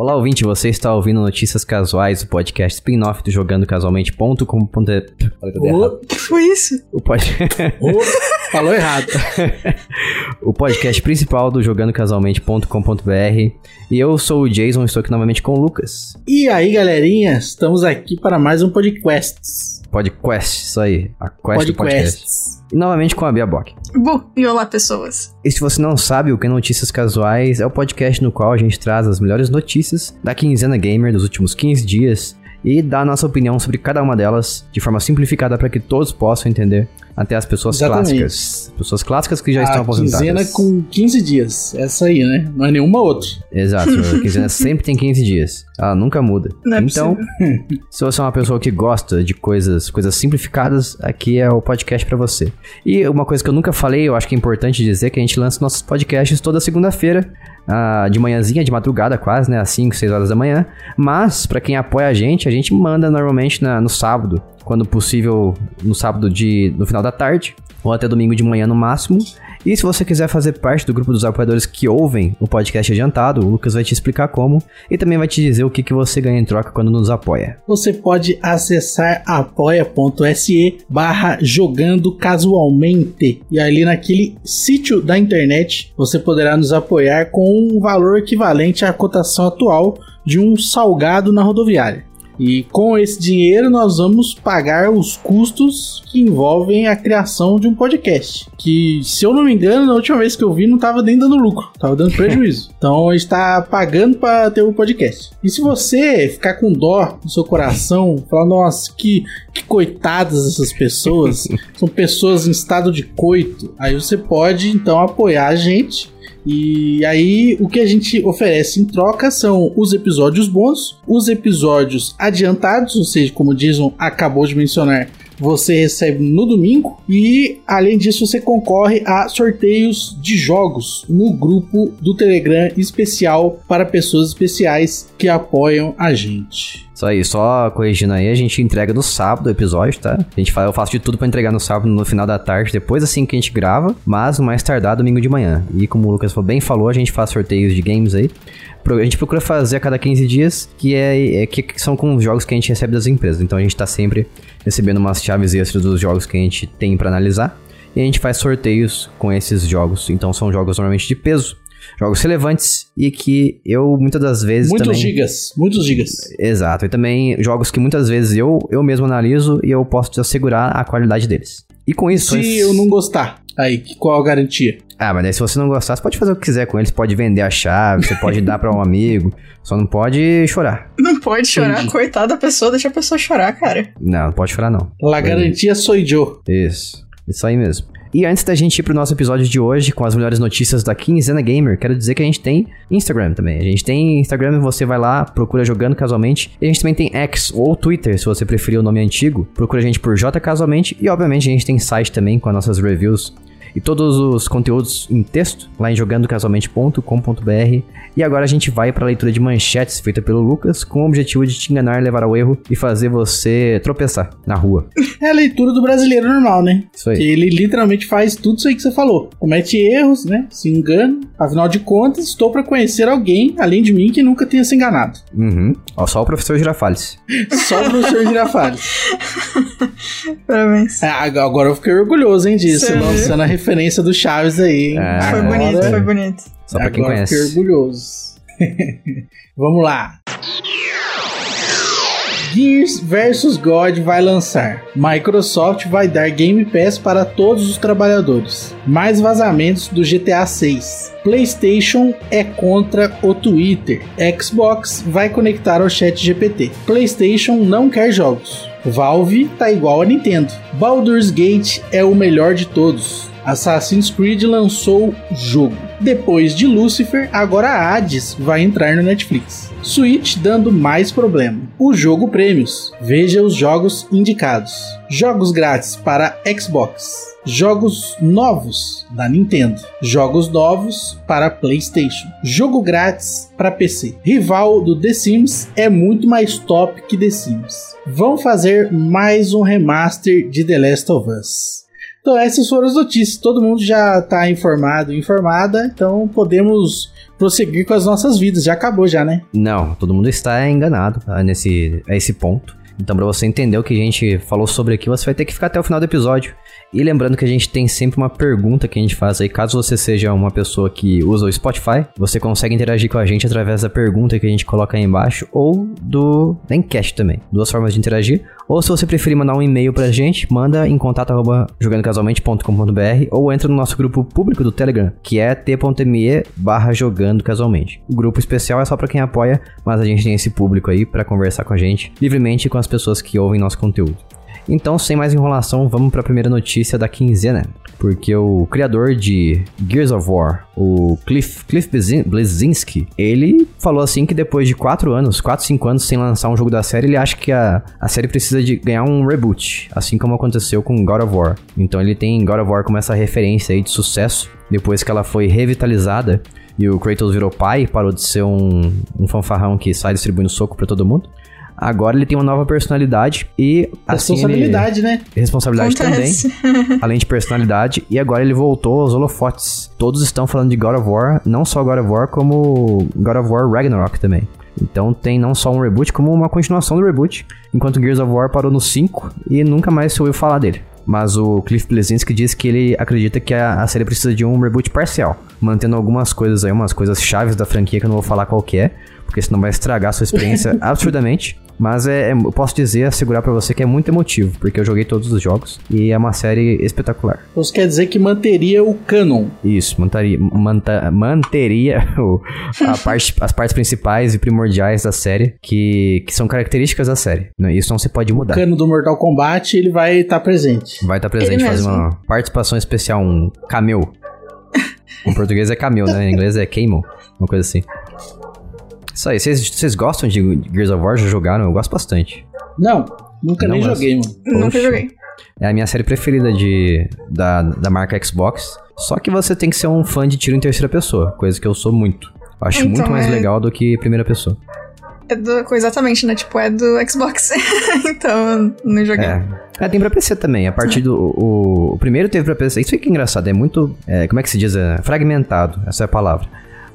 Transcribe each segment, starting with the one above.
Olá, ouvinte, você está ouvindo Notícias Casuais, o podcast spin-off do Jogando Casualmente.com.br. O que foi isso? O, pod... Ô, falou errado. o podcast principal do Jogando Casualmente.com.br. E eu sou o Jason, estou aqui novamente com o Lucas. E aí, galerinha, estamos aqui para mais um podcast. Podcast, isso aí. A quest do podcast. E novamente com a Bia Bock. Bom, e olá, pessoas. E se você não sabe, o que é Notícias Casuais é o podcast no qual a gente traz as melhores notícias da quinzena gamer dos últimos 15 dias e dá a nossa opinião sobre cada uma delas de forma simplificada para que todos possam entender, até as pessoas Exatamente. clássicas. Pessoas clássicas que já estão a aposentadas. quinzena com 15 dias. Essa aí, né? Não é nenhuma outra. Exato, a quinzena sempre tem 15 dias. Ela nunca muda. Não é então, se você é uma pessoa que gosta de coisas, coisas simplificadas, aqui é o podcast pra você. E uma coisa que eu nunca falei, eu acho que é importante dizer que a gente lança nossos podcasts toda segunda-feira, ah, de manhãzinha, de madrugada quase, né, às 5, 6 horas da manhã. Mas pra quem apoia a gente, a gente manda normalmente na- no sábado, quando possível, no sábado de no final da tarde ou até domingo de manhã no máximo. E se você quiser fazer parte do grupo dos apoiadores que ouvem o podcast adiantado, o Lucas vai te explicar como e também vai te dizer o que, que você ganha em troca quando nos apoia. Você pode acessar apoia.se barra jogando casualmente. E ali naquele sítio da internet você poderá nos apoiar com um valor equivalente à cotação atual de um salgado na rodoviária. E com esse dinheiro nós vamos pagar os custos que envolvem a criação de um podcast. Que, se eu não me engano, na última vez que eu vi, não estava nem dando lucro, estava dando prejuízo. então está pagando para ter o podcast. E se você ficar com dó no seu coração, falar, nossa, que, que coitadas essas pessoas, são pessoas em estado de coito, aí você pode então apoiar a gente. E aí, o que a gente oferece em troca são os episódios bons, os episódios adiantados, ou seja, como Jason acabou de mencionar, você recebe no domingo. E além disso, você concorre a sorteios de jogos no grupo do Telegram especial para pessoas especiais que apoiam a gente. Isso aí, só corrigindo aí, a gente entrega no sábado o episódio, tá? A gente fala, eu faço de tudo pra entregar no sábado, no final da tarde, depois assim que a gente grava, mas no mais tardar domingo de manhã. E como o Lucas bem falou, a gente faz sorteios de games aí. A gente procura fazer a cada 15 dias, que é, é que são com os jogos que a gente recebe das empresas. Então a gente tá sempre recebendo umas chaves extras dos jogos que a gente tem pra analisar. E a gente faz sorteios com esses jogos. Então são jogos normalmente de peso, jogos relevantes e que eu muitas das vezes Muitos também... gigas, muitos gigas. Exato, e também jogos que muitas vezes eu, eu mesmo analiso e eu posso te assegurar a qualidade deles. E com isso... Se eu não gostar, aí, que- qual a garantia? Ah, mas daí se você não gostar, você pode fazer o que quiser com eles, pode vender a chave, você pode dar pra um amigo, só não pode chorar. Não pode chorar, Entendi. coitada da pessoa, deixa a pessoa chorar, cara. Não, não pode chorar não. La garantia sou eu. Isso, isso aí mesmo. E antes da gente ir pro nosso episódio de hoje com as melhores notícias da Quinzena Gamer, quero dizer que a gente tem Instagram também. A gente tem Instagram, você vai lá, procura jogando casualmente. E a gente também tem X ou Twitter, se você preferir o nome antigo. Procura a gente por J Casualmente. E obviamente a gente tem site também com as nossas reviews e todos os conteúdos em texto lá em jogandocasualmente.com.br. E agora a gente vai para a leitura de manchetes feita pelo Lucas com o objetivo de te enganar, levar ao erro e fazer você tropeçar na rua. É a leitura do brasileiro normal, né? Isso aí. Que ele literalmente faz tudo isso aí que você falou. Comete erros, né? Se engana. Afinal de contas, estou para conhecer alguém, além de mim, que nunca tenha se enganado. Uhum. Ó, só o professor Girafales. Só o professor Girafales. Parabéns. É, ag- agora eu fiquei orgulhoso, hein, disso. Lançando a referência do Chaves aí, hein? É. Foi Agora- bonito, foi bonito. Só pra quem agora conhece. Fiquei orgulhoso. Vamos lá. Gears vs God vai lançar. Microsoft vai dar Game Pass para todos os trabalhadores. Mais vazamentos do GTA 6. PlayStation é contra o Twitter. Xbox vai conectar ao Chat GPT. PlayStation não quer jogos. Valve tá igual a Nintendo. Baldur's Gate é o melhor de todos. Assassin's Creed lançou jogo. Depois de Lucifer, agora Hades vai entrar no Netflix. Switch dando mais problema. O jogo prêmios. Veja os jogos indicados. Jogos grátis para Xbox. Jogos novos da Nintendo. Jogos novos para PlayStation. Jogo grátis para PC. Rival do The Sims é muito mais top que The Sims. Vão fazer mais um remaster de The Last of Us. Então essas foram as notícias. Todo mundo já tá informado, informada, então podemos prosseguir com as nossas vidas. Já acabou já, né? Não, todo mundo está enganado a, nesse, a esse ponto. Então, pra você entender o que a gente falou sobre aqui, você vai ter que ficar até o final do episódio. E lembrando que a gente tem sempre uma pergunta que a gente faz aí. Caso você seja uma pessoa que usa o Spotify, você consegue interagir com a gente através da pergunta que a gente coloca aí embaixo ou do da enquete também. Duas formas de interagir. Ou se você preferir mandar um e-mail pra gente, manda em contato arroba jogandocasualmente.com.br ou entra no nosso grupo público do Telegram, que é t.me barra. O grupo especial é só pra quem apoia, mas a gente tem esse público aí pra conversar com a gente livremente com as pessoas que ouvem nosso conteúdo. Então, sem mais enrolação, vamos para a primeira notícia da quinzena. Porque o criador de Gears of War, o Cliff, Cliff Blazinski, ele falou assim que depois de 4 anos, 4, 5 anos sem lançar um jogo da série, ele acha que a, a série precisa de ganhar um reboot, assim como aconteceu com God of War. Então ele tem God of War como essa referência aí de sucesso, depois que ela foi revitalizada e o Kratos virou pai, parou de ser um, um fanfarrão que sai distribuindo soco pra todo mundo. Agora ele tem uma nova personalidade e assim ele- Responsabilidade, né? responsabilidade Acontece. também, além de personalidade, e agora ele voltou aos holofotes. Todos estão falando de God of War, não só God of War, como God of War Ragnarok também. Então tem não só um reboot, como uma continuação do reboot, enquanto Gears of War parou no 5 e nunca mais se ouviu falar dele. Mas o Cliff Bleszinski diz que ele acredita que a, a série precisa de um reboot parcial, mantendo algumas coisas aí, umas coisas chaves da franquia que eu não vou falar qual que é, porque senão vai estragar a sua experiência absurdamente. Mas é, é- eu posso dizer, assegurar pra você que é muito emotivo, porque eu joguei todos os jogos e é uma série espetacular. Então isso quer dizer que manteria o canon. Isso, mantaria, manta- manteria o- a parte, as partes principais e primordiais da série, que, que são características da série. né? Isso não se pode O mudar. cano do Mortal Kombat, ele vai estar presente. Vai estar presente Ele fazer mesmo. uma participação especial, um cameo. Em português é cameo, né? Em inglês é cameo, uma coisa assim. Isso aí, vocês gostam de Gears of War? Já jogaram? Eu gosto bastante. Não, nunca Não, nem mas- joguei, mano. Nunca Poxa. joguei. É a minha série preferida de, da, da marca Xbox. Só que você tem que ser um fã de tiro em terceira pessoa, coisa que eu sou muito. Eu acho Então, muito mais é- legal do que primeira pessoa. É do, exatamente, né? Tipo, é do Xbox. então, não joguei. É. É, tem pra PC também. A partir do. O, o primeiro teve pra PC. Isso aí que é engraçado. É muito. é, como é que se diz? É, fragmentado. Essa é a palavra.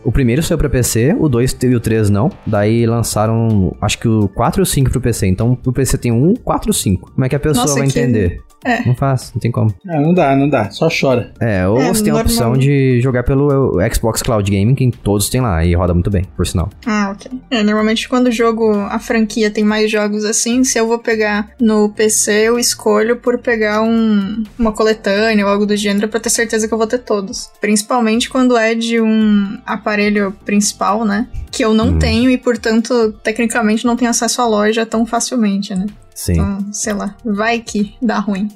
O primeiro saiu pra PC, o 2 e o 3 não. Daí lançaram, acho que o 4 e o 5 pro PC. Então, pro PC tem um, 4 e 5. Como é que a pessoa Nossa, vai que- entender? É. Não faz, não tem como. Ah, não dá, não dá. Só chora. É, ou É, você tem a opção de jogar pelo Xbox Cloud Gaming, que todos têm lá, e roda muito bem, por sinal. Ah, ok. É, normalmente quando o jogo, a franquia tem mais jogos assim, se eu vou pegar no PC, eu escolho por pegar um, uma coletânea ou algo do gênero pra ter certeza que eu vou ter todos. Principalmente quando é de um aparelho principal, né? Que eu não Hum. tenho e, portanto, tecnicamente não tenho acesso à loja tão facilmente, né? Sim. Então, sei lá, vai que dá ruim.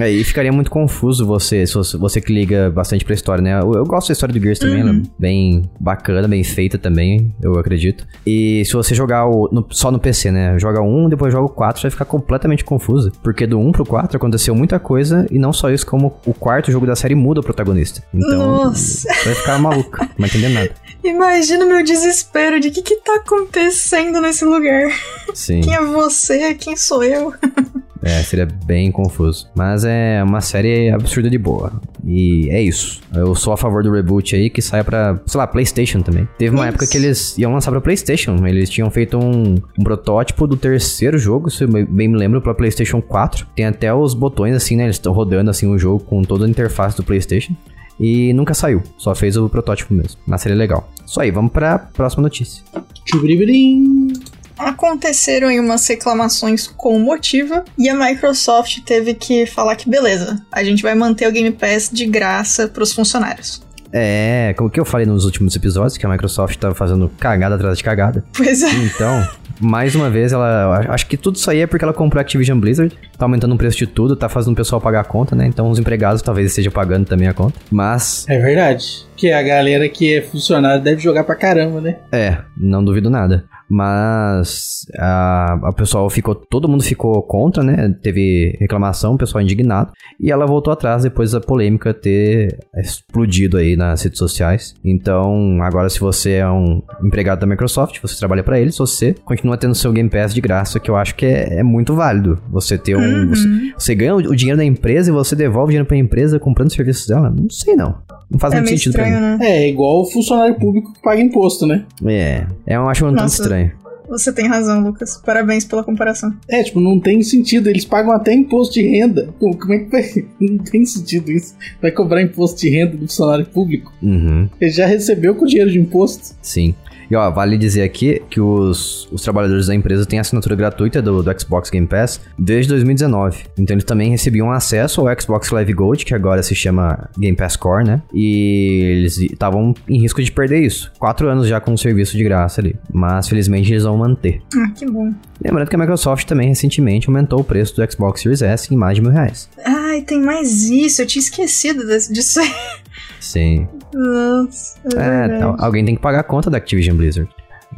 É, e ficaria muito confuso você, se você, você que liga bastante pra história, né? Eu, eu gosto da história do Gears também, Uhum. ela é bem bacana, bem feita também, eu acredito. E se você jogar o, no- só no PC, né? Joga um, depois joga o 4, vai ficar completamente confuso. Porque do 1 pro 4 aconteceu muita coisa, e não só isso, como o quarto jogo da série muda o protagonista. Então, Nossa. vai ficar maluco, não vai entender nada. Imagina o meu desespero de o que que tá acontecendo nesse lugar. Sim. Quem é você? Quem sou eu? É, seria bem confuso. Mas é uma série absurda de boa. E é isso. Eu sou a favor do reboot aí que saia pra, sei lá, PlayStation também. Teve uma Isso. época que eles iam lançar pra PlayStation. Eles tinham feito um, um protótipo do terceiro jogo, se eu bem me lembro, pra PlayStation 4. Tem até os botões assim, né? Eles estão rodando assim o jogo com toda a interface do PlayStation. E nunca saiu, só fez o protótipo mesmo. Mas seria legal. Isso aí, vamos pra próxima notícia. Tchubiribirim. Aconteceram aí umas reclamações com motivo e a Microsoft teve que falar que beleza, a gente vai manter o Game Pass de graça pros funcionários. É, como que eu falei nos últimos episódios, que a Microsoft tava fazendo cagada atrás de cagada. Pois é. Então, mais uma vez, ela. Acho que tudo isso aí é porque ela comprou a Activision Blizzard. Tá aumentando o preço de tudo, tá fazendo o pessoal pagar a conta, né? Então os empregados talvez estejam pagando também a conta. Mas, É verdade. Que a galera que é funcionário deve jogar pra caramba, né? é, não duvido nada. Mas a, a pessoal ficou, todo mundo ficou contra, né? Teve reclamação, o pessoal indignado. E ela voltou atrás depois da polêmica ter explodido aí nas redes sociais. Então, agora se você é um empregado da Microsoft, você trabalha para eles, você continua tendo seu Game Pass de graça, que eu acho que é, é muito válido. Você ter um. Uhum. Você, você ganha o dinheiro da empresa e você devolve o dinheiro pra empresa comprando serviços dela? Não sei não. Não faz É muito meio sentido estranho, pra mim. né? É, igual o funcionário público que paga imposto, né? É, é, eu acho um tanto estranho. Você tem razão, Lucas. Parabéns pela comparação. É, tipo, não tem sentido. Eles pagam até imposto de renda. Como, é que vai. Não tem sentido isso. Vai cobrar imposto de renda do funcionário público. Uhum. Ele já recebeu com dinheiro de imposto. Sim. E ó, vale dizer aqui que os, os trabalhadores da empresa têm assinatura gratuita do, do Xbox Game Pass desde 2019. Então eles também recebiam acesso ao Xbox Live Gold, que agora se chama Game Pass Core, né? E eles estavam em risco de perder isso. Quatro anos já com o serviço de graça ali. Mas felizmente eles vão manter. Ah, que bom. Lembrando que a Microsoft também recentemente aumentou o preço do Xbox Series S em mais de mil reais. Ai, tem mais isso. Eu tinha esquecido disso aí. Sim. Nossa, é, É, alguém tem que pagar a conta da Activision Blizzard.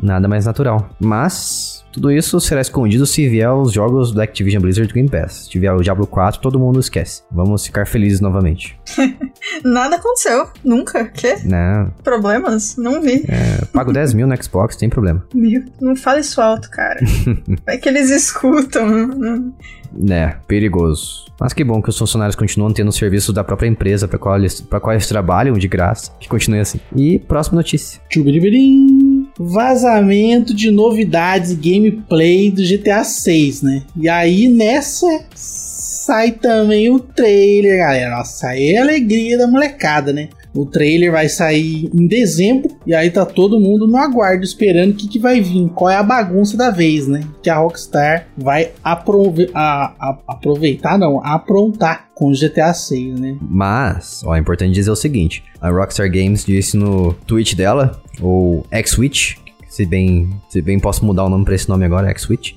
Nada mais natural. Mas, tudo isso será escondido se vier os jogos da Activision Blizzard Game Pass. Se tiver o Diablo 4, todo mundo esquece. Vamos ficar felizes novamente. Nada aconteceu. Nunca. Quê? Né? Problemas? Não vi. Eu pago 10 mil no Xbox, tem problema. Meu, não fala isso alto, cara. é que eles escutam. Né, perigoso. Mas que bom que os funcionários continuam tendo serviço da própria empresa para qual, eles- pra qual eles trabalham de graça. Que continue assim. E próxima notícia. Tchubiribirim. Vazamento de novidades gameplay do GTA 6, né? E aí nessa sai também o trailer, galera. Nossa, aí é a alegria da molecada, né? O trailer vai sair em dezembro e aí tá todo mundo no aguardo esperando o que, que vai vir, qual é a bagunça da vez, né? Que a Rockstar vai aprove a- a- aproveitar, não, aprontar com o GTA 6, né? Mas, ó, é importante dizer o seguinte: a Rockstar Games disse no tweet dela, ou X-Switch, se bem, se bem posso mudar o nome pra esse nome agora, X-Switch.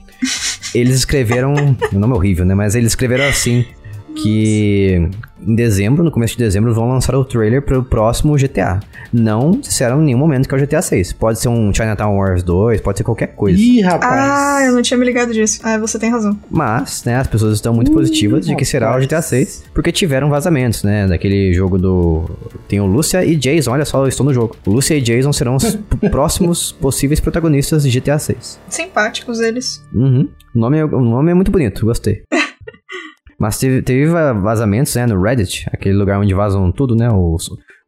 Eles escreveram. o nome é horrível, né? Mas eles escreveram assim: que em dezembro, no começo de dezembro, vão lançar o trailer pro próximo GTA. Não disseram em nenhum momento que é o GTA 6. Pode ser um Chinatown Wars 2, pode ser qualquer coisa. Ih, rapaz. Ah, eu não tinha me ligado disso. Ah, você tem razão. Mas, né, as pessoas estão muito positivas de que será o rapaz. GTA 6, porque tiveram vazamentos, né, daquele jogo do... Tem o Lúcia e Jason, olha só, eu estou no jogo. O Lúcia e Jason serão os próximos possíveis protagonistas de GTA 6. Simpáticos eles. Uhum. O, nome é, o nome é muito bonito, gostei. Mas teve, teve va- vazamentos, né, no Reddit, aquele lugar onde vazam tudo, né, o,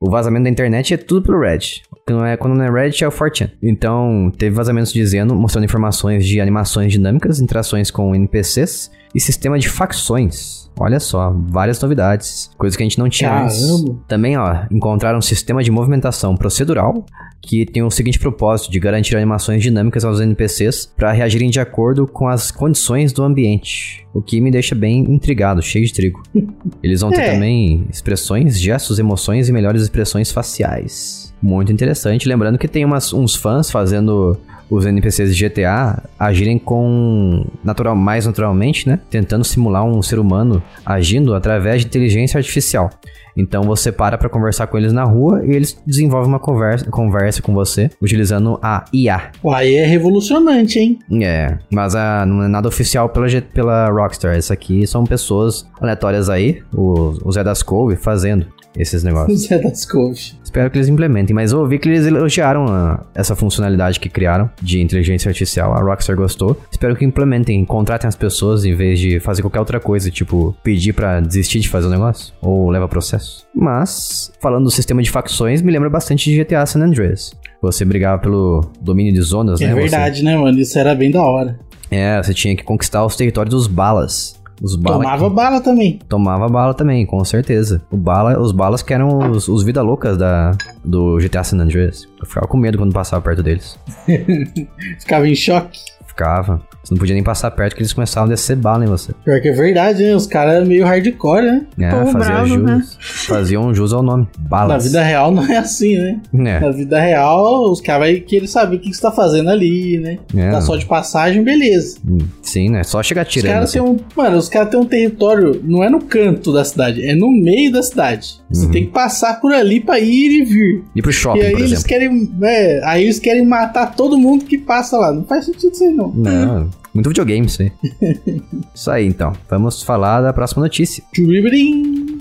o vazamento da internet é tudo pelo Reddit. Quando não é, quando não é Reddit, é o 4chan. Então, teve vazamentos dizendo, mostrando informações de animações dinâmicas, interações com NPCs e sistema de facções. Olha só, várias novidades, coisas que a gente não tinha antes. Caramba. Também, ó, encontraram um sistema de movimentação procedural que tem o seguinte propósito de garantir animações dinâmicas aos NPCs para reagirem de acordo com as condições do ambiente, o que me deixa bem intrigado, cheio de trigo. Eles vão ter É. também expressões, gestos, emoções e melhores expressões faciais. Muito interessante, lembrando que tem umas, uns fãs fazendo os NPCs de GTA agirem com natural, mais naturalmente, né? Tentando simular um ser humano agindo através de inteligência artificial. Então você para pra conversar com eles na rua e eles desenvolvem uma conversa, conversa com você utilizando a IA. Uai, é revolucionante, hein? É, mas a, não é nada oficial pela, pela Rockstar. Isso aqui são pessoas aleatórias aí, o, o Zé das Couve, fazendo esses negócios. Zé das Couve. Espero que eles implementem, mas eu ouvi que eles elogiaram a- essa funcionalidade que criaram de inteligência artificial. A Rockstar gostou. Espero que implementem, contratem as pessoas em vez de fazer qualquer outra coisa, tipo pedir pra desistir de fazer o negócio ou leva processo. Mas, falando do sistema de facções, me lembra bastante de GTA San Andreas. Você brigava pelo domínio de zonas, É né? Você- verdade, né, mano? Isso era bem da hora. é, você tinha que conquistar os territórios dos balas. Os bala Tomava bala também. Tomava bala também, com certeza. O bala, os balas que eram os, os vida loucas da, do GTA San Andreas. Eu ficava com medo quando passava perto deles. Ficava em choque. Ficava. Você não podia nem passar perto que eles começavam a descer bala em você. Pior que é verdade, né? Os caras eram meio hardcore, né? É, Pô, fazia jus. né? Faziam jus ao nome. Na Balas. vida real não é assim, né? É, Na vida real, os caras vão querer saber o que que você tá fazendo ali, né? é. Tá só de passagem, beleza. Hum, Sim, né? Só chegar Os tirando. caras assim. têm um. Mano, os caras têm um território, não é no canto da cidade, é no meio da cidade. Você Uhum. tem que passar por ali pra ir e vir. Ir pro shopping, e aí por eles exemplo. querem. É, aí eles querem matar todo mundo que passa lá. Não faz sentido isso aí, não. Não, muito videogame isso aí. isso aí, então. Vamos falar da próxima notícia.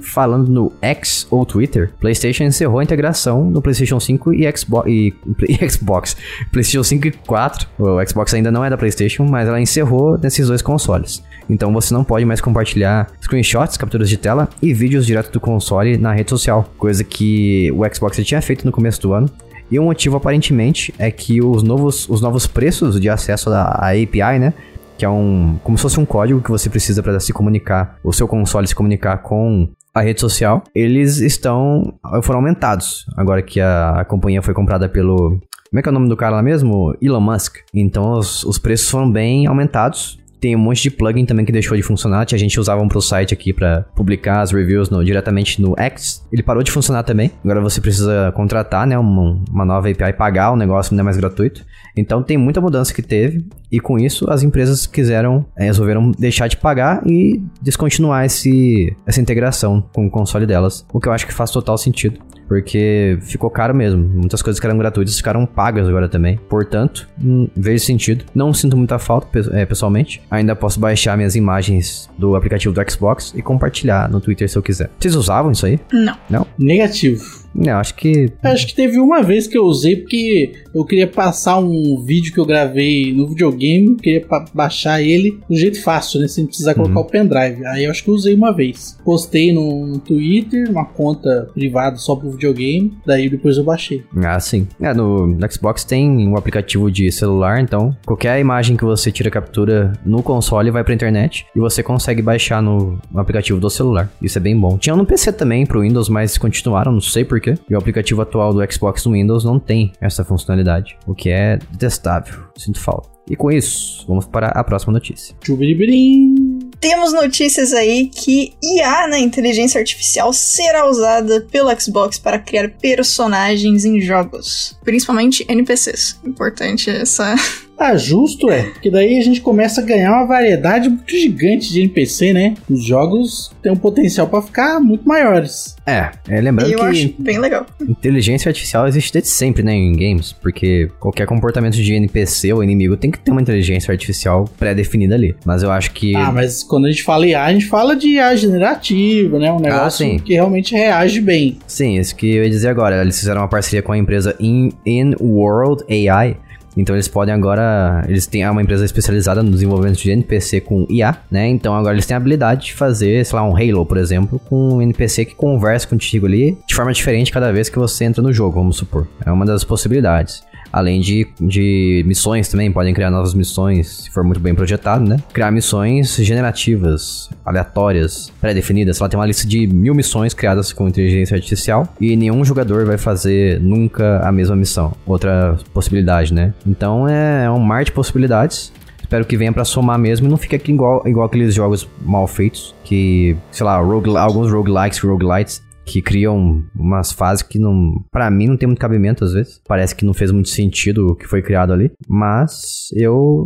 Falando no X ou Twitter, PlayStation encerrou a integração no PlayStation 5 e Xbox. E, e Xbox. PlayStation 5 e 4. O Xbox ainda não é da PlayStation, mas ela encerrou nesses dois consoles. Então você não pode mais compartilhar screenshots, capturas de tela e vídeos direto do console na rede social, coisa que o Xbox já tinha feito no começo do ano. E o motivo aparentemente é que os novos, os novos preços de acesso à API, né? que é um como se fosse um código que você precisa para se comunicar, o seu console se comunicar com a rede social, eles estão foram aumentados agora que a, a companhia foi comprada pelo como é que é o nome do cara lá mesmo? Elon Musk. Então os, os preços foram bem aumentados. Tem um monte de plugin também que deixou de funcionar. A gente usava um pro site aqui para publicar as reviews no- diretamente no X. Ele parou de funcionar também. Agora você precisa contratar, né, uma, uma nova API, pagar o negócio não é mais gratuito. Então tem muita mudança que teve. E com isso as empresas quiseram, eh, resolveram deixar de pagar e descontinuar esse, essa integração com o console delas. O que eu acho que faz total sentido. Porque ficou caro mesmo. Muitas coisas que eram gratuitas ficaram pagas agora também. Portanto, hum, vejo sentido. Não sinto muita falta, eh, pessoalmente. Ainda posso baixar minhas imagens do aplicativo do Xbox e compartilhar no Twitter se eu quiser. Vocês usavam isso aí? Não. Negativo. Não, acho que. Acho que teve uma vez que eu usei porque eu queria passar um vídeo que eu gravei no videogame, queria baixar ele do jeito fácil, né? Sem precisar colocar o pendrive. Aí eu acho que eu usei uma vez. Postei no, no Twitter, uma conta privada só pro videogame, daí depois eu baixei. Ah, sim. É, no, no Xbox tem um aplicativo de celular, então qualquer imagem que você tira captura no console vai pra internet e você consegue baixar no, no aplicativo do celular. Isso é bem bom. Tinha no PC também pro Windows, mas continuaram, não sei porquê. E o aplicativo atual do Xbox no Windows não tem essa funcionalidade, o que é detestável. Sinto falta. E com isso, vamos para a próxima notícia. Tchubiribirim. Temos notícias aí que IA na inteligência artificial será usada pelo Xbox para criar personagens em jogos, principalmente NPCs. Importante essa. Tá justo, é. Porque daí a gente começa a ganhar uma variedade muito gigante de NPC, né? Os jogos têm um potencial pra ficar muito maiores. É, é lembrando Eu que acho bem legal. inteligência artificial existe desde sempre, né, em games, porque qualquer comportamento de NPC ou inimigo tem que ter uma inteligência artificial pré-definida ali. Mas eu acho que Ah, mas quando a gente fala IA, a gente fala de IA generativa, né? Um negócio sim. que realmente reage bem. Sim, isso que eu ia dizer agora. Eles fizeram uma parceria com a empresa In, In World AI. Então eles podem agora. Eles têm uma empresa especializada no desenvolvimento de NPC com IA, né? Então agora eles têm a habilidade de fazer, sei lá, um Halo, por exemplo, com um NPC que conversa contigo ali de forma diferente cada vez que você entra no jogo, vamos supor. É uma das possibilidades. Além de, de missões também, podem criar novas missões, se for muito bem projetado, né? Criar missões generativas, aleatórias, pré-definidas. Ela tem uma lista de mil missões criadas com inteligência artificial e nenhum jogador vai fazer nunca a mesma missão. Outra possibilidade, né? Então é um mar de possibilidades. Espero que venha pra somar mesmo e não fique aqui igual, igual aqueles jogos mal feitos que, sei lá, rogue, alguns roguelikes, roguelites que criam umas fases que não, Pra mim não tem muito cabimento às vezes. Parece que não fez muito sentido o que foi criado ali, mas eu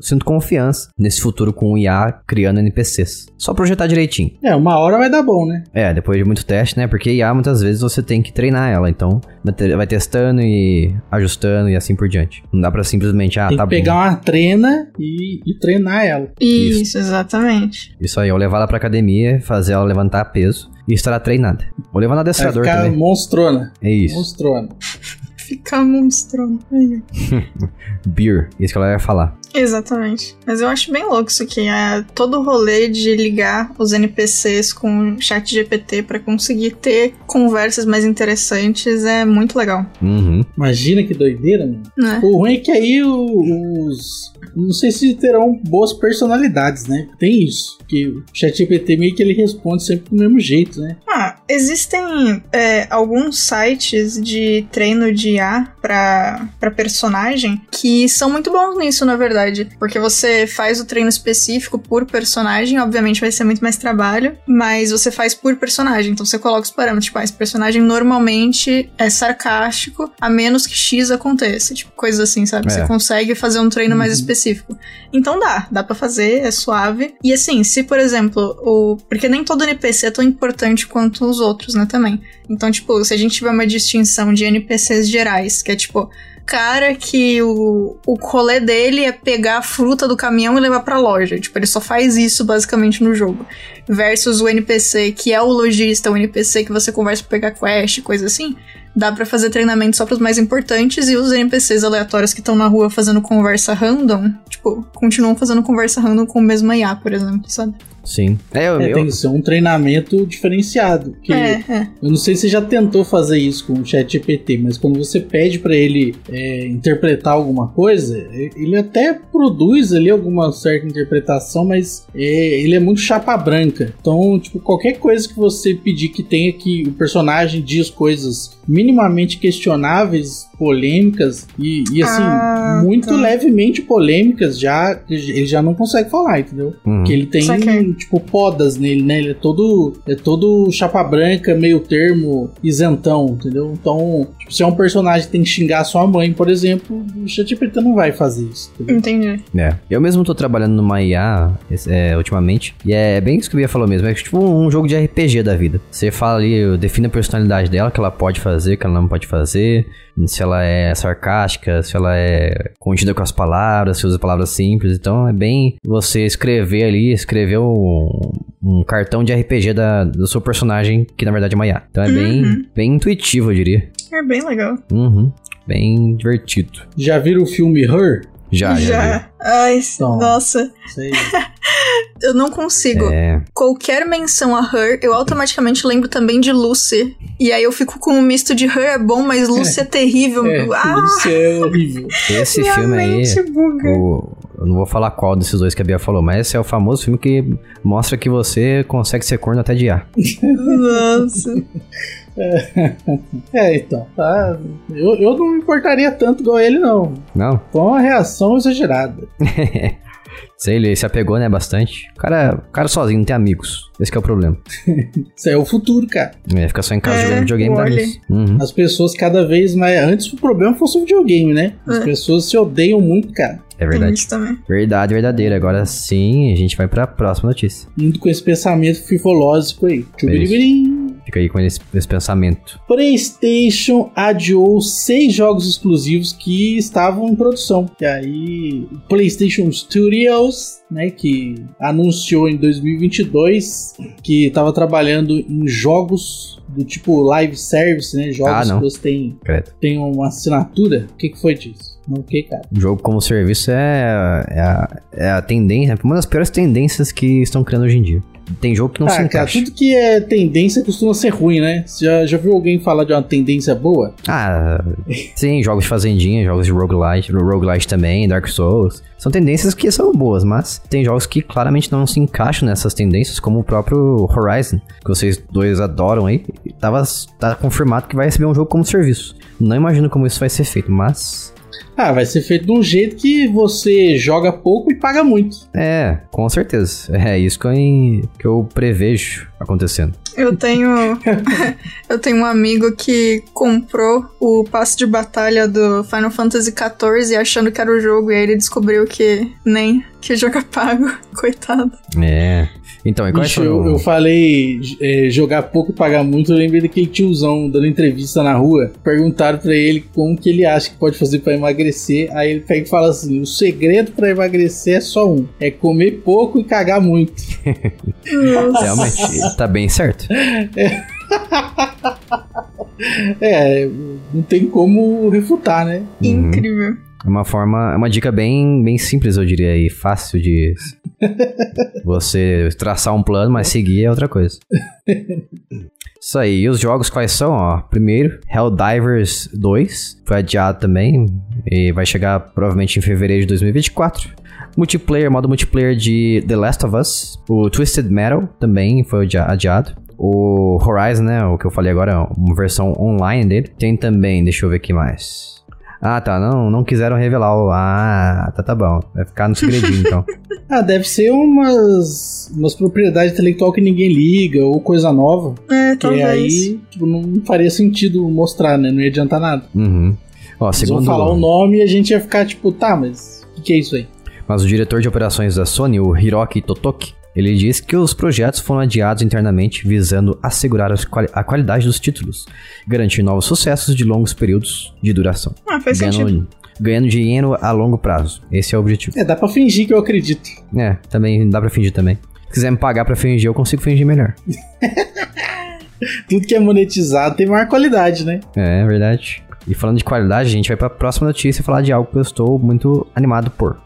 sinto confiança nesse futuro com o IA criando NPCs. Só projetar direitinho. É, uma hora vai dar bom, né? É, depois de muito teste, né? Porque IA muitas vezes você tem que treinar ela, então vai te- vai testando e ajustando e assim por diante. Não dá pra simplesmente, ah, Tem tá que pegar bom. uma trena e, e treinar ela. Isso. Isso, exatamente. Isso aí, ou levar ela pra academia, fazer ela levantar peso e estará treinada. Ou levar no Vai adestrador ficar também. monstrona. É isso. Monstrona. Ficar monstro. Ai, ai. Beer, isso que ela ia falar. Exatamente. Mas eu acho bem louco isso aqui. É todo o rolê de ligar os NPCs com o chat GPT pra conseguir ter conversas mais interessantes é muito legal, Uhum. Imagina que doideira, mano. né? O ruim é que aí os. Não sei se terão boas personalidades, né? Tem isso. Que o ChatGPT meio que ele responde sempre do mesmo jeito, né? Ah, Existem é, alguns sites de treino de IA pra, pra personagem que são muito bons nisso, na verdade. Porque você faz o treino específico por personagem, obviamente vai ser muito mais trabalho, mas você faz por personagem. Então você coloca os parâmetros, tipo, ah, esse personagem normalmente é sarcástico, a menos que X aconteça. Tipo, coisas assim, sabe? É. Você consegue fazer um treino mais específico. Então dá, dá pra fazer, é suave. E assim, se por exemplo, o. Porque nem todo NPC é tão importante quanto os outros, né, também. Então, tipo, se a gente tiver uma distinção de NPCs gerais, que é tipo, cara que o, o rolê dele é pegar a fruta do caminhão e levar pra loja. Tipo, ele só faz isso basicamente no jogo. Versus o NPC que é o lojista, o NPC que você conversa pra pegar quest, coisa assim. Dá pra fazer treinamento só pros mais importantes e os NPCs aleatórios que estão na rua fazendo conversa random, tipo, continuam fazendo conversa random com o mesmo IA, por exemplo, sabe? Sim. É, eu, É, eu- tem que ser um treinamento diferenciado. Que É, é. Eu não sei se você já tentou fazer isso com o chat GPT, mas quando você pede pra ele é, interpretar alguma coisa, ele até produz ali alguma certa interpretação, mas é, ele é muito chapa branca. Então, tipo, qualquer coisa que você pedir que tenha que o personagem diz coisas minimamente questionáveis, polêmicas e, e, assim, Ah, muito tá. levemente polêmicas, já ele já não consegue falar, entendeu? Uhum. Que ele tem, Saquei. tipo, podas nele, né? Ele é todo, é todo chapa branca, meio termo, isentão, entendeu? Então, tipo, se é um personagem que tem que xingar sua mãe, por exemplo, o ChatGPT não vai fazer isso, entendeu? Entendi. É. Eu mesmo tô trabalhando numa IA é, ultimamente. E é bem isso que o Bia falou mesmo. É tipo um jogo de RPG da vida. Você fala ali, define a personalidade dela, que ela pode fazer, que ela não pode fazer. Se ela é sarcástica, se ela é contida com as palavras, se usa palavras simples. Então é bem você escrever ali, escrever um, um cartão de RPG da, do seu personagem, que na verdade é uma IA. Então é bem, bem intuitivo, eu diria. É bem legal. Uhum. Bem divertido. Já viram o filme Her? Já, já. vi. Ai, Então. nossa. Sei. Eu não consigo. É. Qualquer menção a Her, eu automaticamente lembro também de Lucy. E aí eu fico com um misto de Her é bom, mas Lucy é, terrível. É, ah, isso é horrível. Esse minha filme aí. O- eu não vou falar qual desses dois que a Bia falou, mas esse é o famoso filme que mostra que você consegue ser corno até de ar. Nossa. É, então, tá. Eu, eu não me importaria tanto igual ele, não. Não? Foi uma reação exagerada. Sei, ele se apegou, né, bastante. O cara, o cara sozinho, não tem amigos. Esse que é o problema. Isso é o futuro, cara. É, fica só em casa É, jogando videogame nisso. Uhum. As pessoas cada vez mais. Antes o problema fosse o videogame, né? As É. pessoas se odeiam muito, cara. É Tem verdade. isso também. Verdade, verdadeira. Agora sim, a gente vai pra próxima notícia. Indo com esse pensamento fifológico aí. Tchubiribirim. Fica aí com esse, esse pensamento. PlayStation adiou seis jogos exclusivos que estavam em produção. E aí, PlayStation Studios, né, que anunciou em 2022 que estava trabalhando em jogos do tipo live service, né, jogos Ah, que você tem, Credo. tem uma assinatura. O que, que foi disso? Não, o que, cara? O jogo como serviço é, é, a, é a tendência, uma das piores tendências que estão criando hoje em dia. Tem jogo que não se ah, cara, encaixa. tudo que é tendência costuma ser ruim, né? Você já, já viu alguém falar de uma tendência boa? Ah, sim, jogos de fazendinha, jogos de roguelite, roguelite também, Dark Souls. São tendências que são boas, mas tem jogos que claramente não se encaixam nessas tendências, como o próprio Horizon, que vocês dois adoram aí. Tava, tá confirmado que vai receber um jogo como serviço. Não imagino como isso vai ser feito, mas. Ah, vai ser feito de um jeito que você joga pouco e paga muito. É, com certeza. É isso que eu, que eu prevejo acontecendo. Eu tenho. eu tenho um amigo que comprou o passe de batalha do Final Fantasy XIV achando que era o jogo, e aí ele descobriu que nem que jogo é pago. Coitado. É. Então, e quais Bicho, foram... eu, eu falei é, jogar pouco e pagar muito. Eu lembrei daquele tiozão dando entrevista na rua. Perguntaram pra ele como que ele acha que pode fazer pra emagrecer. Aí ele pega e fala assim: o segredo pra emagrecer é só um: é comer pouco e cagar muito. Nossa. Realmente, tá bem certo. É, não tem como refutar, né? Uhum. Incrível. É uma forma, é uma dica bem, bem simples, eu diria, e fácil de você traçar um plano, mas seguir é outra coisa. Isso aí, e os jogos quais são? Ó, primeiro, Helldivers 2, foi adiado também, e vai chegar provavelmente em fevereiro de 2024. Multiplayer, modo multiplayer de The Last of Us. O Twisted Metal também foi adia- adiado. O Horizon, né? O que eu falei agora, uma versão online dele. Tem também, deixa eu ver aqui mais. Ah, tá. Não, não quiseram revelar o. Ah, tá, tá bom. Vai ficar no segredinho, então. Ah, deve ser umas, umas propriedades intelectual que ninguém liga, ou coisa nova. É, Que talvez. aí tipo, não faria sentido mostrar, né? Não ia adiantar nada. Uhum. Ó, Eles vão segundo. falar o nome e a gente ia ficar tipo, tá, mas o que, que é isso aí? Mas o diretor de operações da Sony, o Hiroki Totoki, ele diz que os projetos foram adiados internamente visando assegurar a qualidade dos títulos, garantir novos sucessos de longos períodos de duração, Ah, faz sentido. ganhando, ganhando dinheiro a longo prazo. Esse é o objetivo. É, dá pra fingir que eu acredito. É, também dá pra fingir também. Se quiser me pagar pra fingir, eu consigo fingir melhor. Tudo que é monetizado tem maior qualidade, né? É, é verdade. E falando de qualidade, a gente vai pra próxima notícia falar de algo que eu estou muito animado por.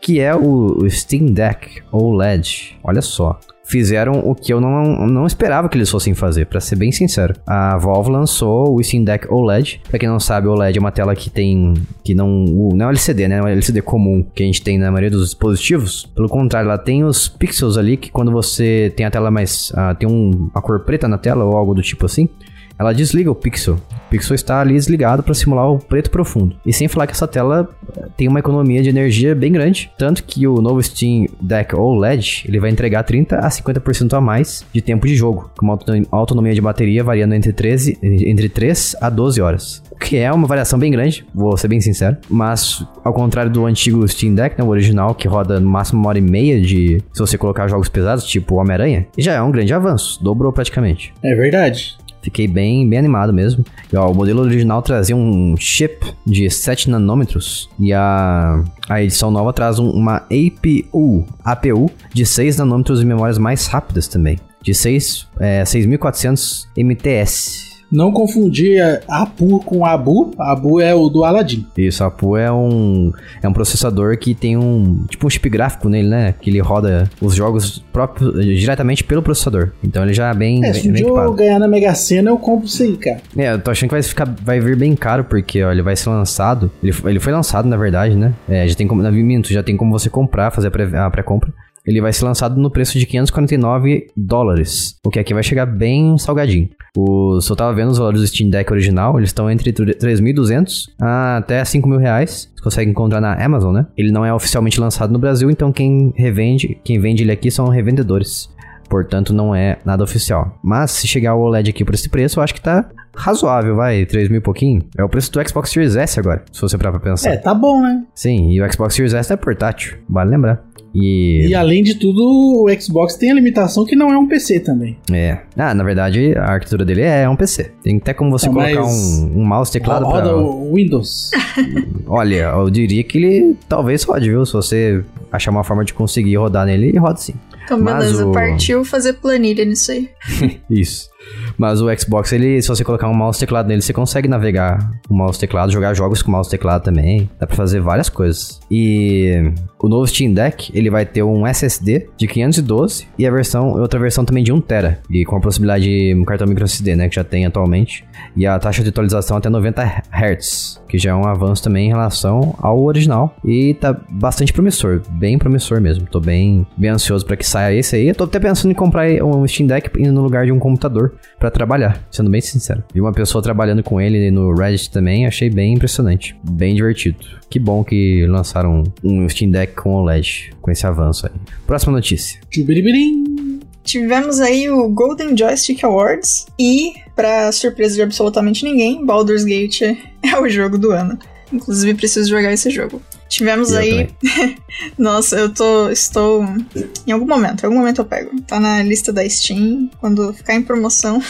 Que é o Steam Deck OLED. Olha só. Fizeram o que eu não, não esperava que eles fossem fazer, pra ser bem sincero. A Valve lançou o Steam Deck OLED. Pra quem não sabe, o OLED é uma tela que tem. que não. não é LCD, né? É o LCD comum que a gente tem na maioria dos dispositivos. Pelo contrário, ela tem os pixels ali que quando você tem a tela mais. ah, tem um, uma cor preta na tela ou algo do tipo assim. Ela desliga o pixel. O pixel está ali desligado para simular o preto profundo. E sem falar que essa tela eh, tem uma economia de energia bem grande, tanto que o novo Steam Deck OLED, ele vai entregar 30 a 50% a mais de tempo de jogo, com uma autonom- autonomia de bateria variando entre 13 entre 3 a 12 horas. O que é uma variação bem grande, vou ser bem sincero, mas ao contrário do antigo Steam Deck, né, o original que roda no máximo uma hora e meia de se você colocar jogos pesados, tipo Homem-Aranha, já é um grande avanço, dobrou praticamente. É verdade. Fiquei bem, bem animado mesmo. E, ó, o modelo original trazia um chip de 7 nanômetros e a, a edição nova traz um- uma APU, APU de 6 nanômetros e memórias mais rápidas também. De 6, é, 6.400 MTS. Não confundir a Apu com Abu. Abu é o do Aladdin. Isso, APU é um, é um processador que tem um tipo um chip gráfico nele, né? Que ele roda os jogos próprios diretamente pelo processador. Então ele já é bem, É, bem, se bem dia eu ganhar na Mega Sena, eu compro isso aí, cara. É, eu tô achando que vai, ficar, vai vir bem caro, porque ó, ele vai ser lançado. Ele, ele foi lançado, na verdade, né? É, já tem como. Na minto, já tem como você comprar, fazer a pré-compra. Ele vai ser lançado no preço de 549 dólares. O que aqui vai chegar bem salgadinho. O, se eu tava vendo os valores do Steam Deck original, eles estão entre 3.200 até 5 mil reais. Você consegue encontrar na Amazon, né? Ele não é oficialmente lançado no Brasil, então quem revende, quem vende ele aqui são revendedores. Portanto, não é nada oficial. Mas se chegar o OLED aqui por esse preço, eu acho que tá razoável, vai. 3 mil e pouquinho. É o preço do Xbox Series S agora, se você parar pra pensar. É, tá bom, né? Sim, e o Xbox Series S é portátil, vale lembrar. E. E além de tudo, o Xbox tem a limitação que não é um PC também. É. Ah, na verdade, a arquitetura dele é um PC. Tem até como você Ah, colocar um, um mouse teclado Roda pra. o Windows. Olha, eu diria que ele talvez rode, viu? Se você achar uma forma de conseguir rodar nele, ele roda sim. Então, Mas beleza, o- partiu fazer planilha nisso aí. Isso. Mas o Xbox, ele, se você colocar um mouse teclado nele, você consegue navegar com o mouse teclado, jogar jogos com o mouse teclado também. Dá pra fazer várias coisas. E o novo Steam Deck, ele vai ter um SSD de 512 e a versão, outra versão também de 1 TB. E com a possibilidade de um cartão micro SD, né, que já tem atualmente. E a taxa de atualização até 90 Hz, que já é um avanço também em relação ao original. E tá bastante promissor, bem promissor mesmo. Tô bem, bem ansioso pra que saia esse aí. Eu tô até pensando em comprar um Steam Deck no lugar de um computador pra trabalhar, sendo bem sincero. Vi uma pessoa trabalhando com ele no Reddit também, achei bem impressionante, bem divertido. Que bom que lançaram um Steam Deck com OLED, com esse avanço aí. Próxima notícia. Tchubiribirim. Tivemos aí o Golden Joystick Awards e, pra surpresa de absolutamente ninguém, Baldur's Gate é o jogo do ano. Inclusive, preciso jogar esse jogo. Tivemos eu aí. Nossa, eu tô. Estou. Em algum momento, em algum momento eu pego. Tá na lista da Steam. Quando ficar em promoção,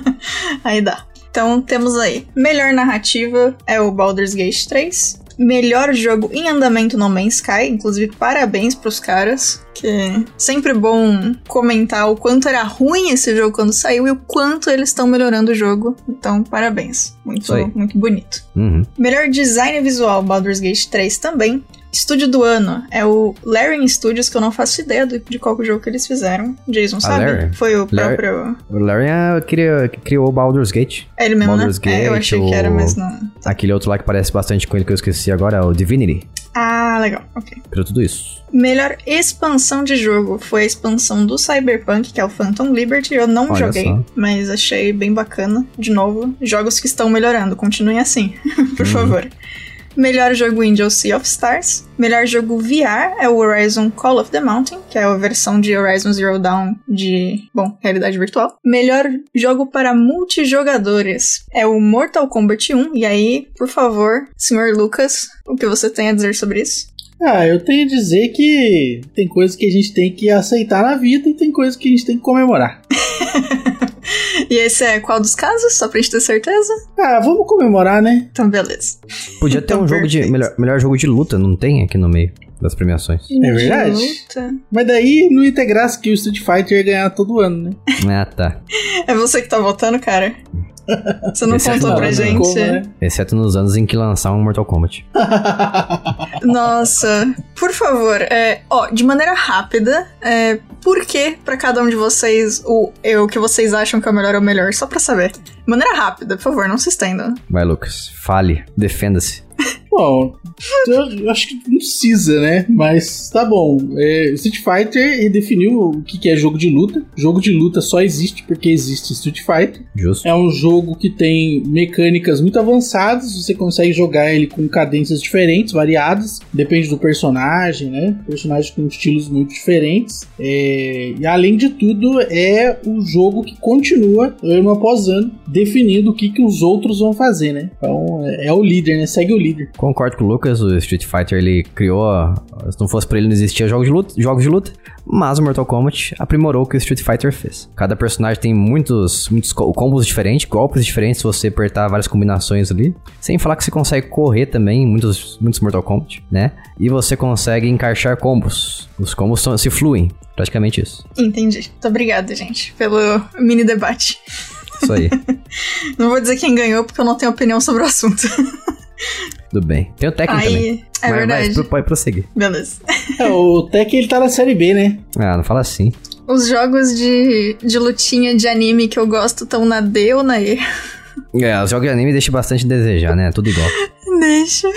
aí dá. Então temos aí. Melhor narrativa é o Baldur's Gate 3. Melhor jogo em andamento No Man's Sky. Inclusive, parabéns pros caras. Que é sempre bom comentar o quanto era ruim esse jogo quando saiu e o quanto eles estão melhorando o jogo. Então, parabéns. Muito, muito bonito. Uhum. Melhor design visual, Baldur's Gate 3 também. Estúdio do ano é o Larian Studios, que eu não faço ideia do- de qual jogo que eles fizeram. Jason sabe? Larian? Foi o Larian- próprio. O Larry é, criou, criou o Baldur's Gate. É ele mesmo, Baldur's né? É, eu Gate, achei que era, o- mas não. Aquele outro lá que parece bastante com ele que eu esqueci agora é o Divinity. Ah, legal, ok. Criou tudo isso. Melhor expansão de jogo foi a expansão do Cyberpunk, que é o Phantom Liberty. Eu não Olha joguei, só. mas achei bem bacana. De novo, jogos que estão melhorando. Continuem assim, por Uhum. favor. Melhor jogo indie é o Sea of Stars. Melhor jogo VR é o Horizon Call of the Mountain, que é a versão de Horizon Zero Dawn de, bom, realidade virtual. Melhor jogo para multijogadores é o Mortal Kombat 1. E aí, por favor, senhor Lucas, o que você tem a dizer sobre isso? Ah, eu tenho a dizer que tem coisas que a gente tem que aceitar na vida e tem coisas que a gente tem que comemorar. E esse é qual dos casos? Só pra gente ter certeza? Ah, vamos comemorar, né? Então, beleza. Podia ter Então, um jogo de. perfeito. Melhor, melhor jogo de luta, não tem aqui no meio das premiações. É verdade. Luta. Mas daí não graça que o Street Fighter ia ganhar todo ano, né? Ah, tá. É você que tá votando, cara? Você não é contou não, pra não. gente? Como, né? Exceto nos anos em que lançar um Mortal Kombat. Nossa, por favor, é, ó, de maneira rápida, é, por que pra cada um de vocês o, é, o que vocês acham que é o melhor é o melhor? Só pra saber. De maneira rápida, por favor, não se estendam. Vai, Lucas. Fale. Defenda-se. Bom, eu acho que não precisa, né? Mas tá bom. É, Street Fighter definiu o que que é jogo de luta. Jogo de luta só existe porque existe Street Fighter. Justo. É um jogo que tem mecânicas muito avançadas. Você consegue jogar ele com cadências diferentes, variadas. Depende do personagem, né? Personagens com estilos muito diferentes. É, E além de tudo, é o jogo que continua ano após ano definindo o que, que os outros vão fazer, né? Então é é o líder, né? Segue o líder. Concordo com o Lucas, o Street Fighter ele criou. Se não fosse pra ele, não existia jogos de luta, jogos de luta. Mas o Mortal Kombat aprimorou o que o Street Fighter fez. Cada personagem tem muitos, muitos co- combos diferentes, golpes diferentes, se você apertar várias combinações ali. Sem falar que você consegue correr também em muitos, muitos Mortal Kombat, né? E você consegue encaixar combos. Os combos são- se fluem. Praticamente isso. Entendi. Muito obrigada, gente, pelo mini debate. Isso aí. Não vou dizer quem ganhou porque eu não tenho opinião sobre o assunto. Tudo bem. Tem o Tekken também. É Mas- verdade. Mas pode prosseguir. Beleza. É, o Tekken ele tá na série B, né? Ah, não fala assim. Os jogos de, de lutinha de anime que eu gosto estão na D ou na E? É, os jogos de anime deixam bastante a desejar, né? Tudo igual. Deixa.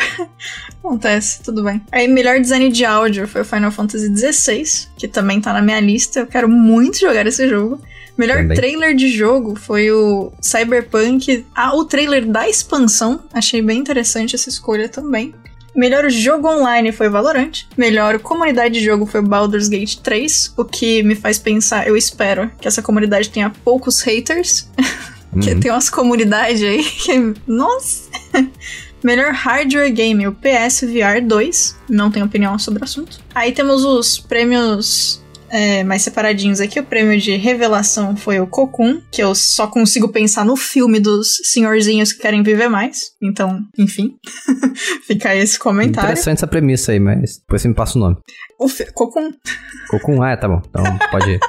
Acontece, tudo bem. Aí, melhor design de áudio foi o Final Fantasy XVI, que também tá na minha lista. Eu quero muito jogar esse jogo. Melhor Também. trailer de jogo foi o Cyberpunk. Ah, o trailer da expansão. Achei bem interessante essa escolha também. Melhor jogo online foi Valorant. Melhor comunidade de jogo foi Baldur's Gate 3, o que me faz pensar, eu espero que essa comunidade tenha poucos haters, que Uhum. tem umas comunidades aí que. Nossa! Melhor hardware game, o PS VR 2. Não tenho opinião sobre o assunto. Aí temos os prêmios é, mais separadinhos aqui. O prêmio de revelação foi o Cocoon, que eu só consigo pensar no filme dos senhorzinhos que querem viver mais. Então, enfim. Fica aí esse comentário. Interessante essa premissa aí, mas depois você me passa o nome. O fi- Cocoon. Cocum, ah, tá bom. Então pode.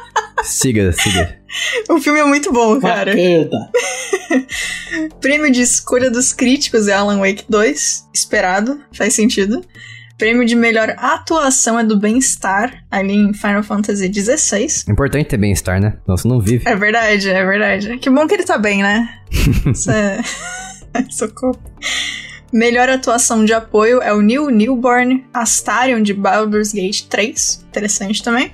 siga, siga. O filme é muito bom, cara. Prêmio de escolha dos críticos é Alan Wake 2. Esperado, faz sentido. Prêmio de melhor atuação é do Bem-Estar, ali em Final Fantasy XVI. É importante ter bem-estar, né? Senão você não vive. É verdade, é verdade. Que bom que ele tá bem, né? Isso é. Socorro. Melhor atuação de apoio é o New Newborn Astarion de Baldur's Gate 3. Interessante também.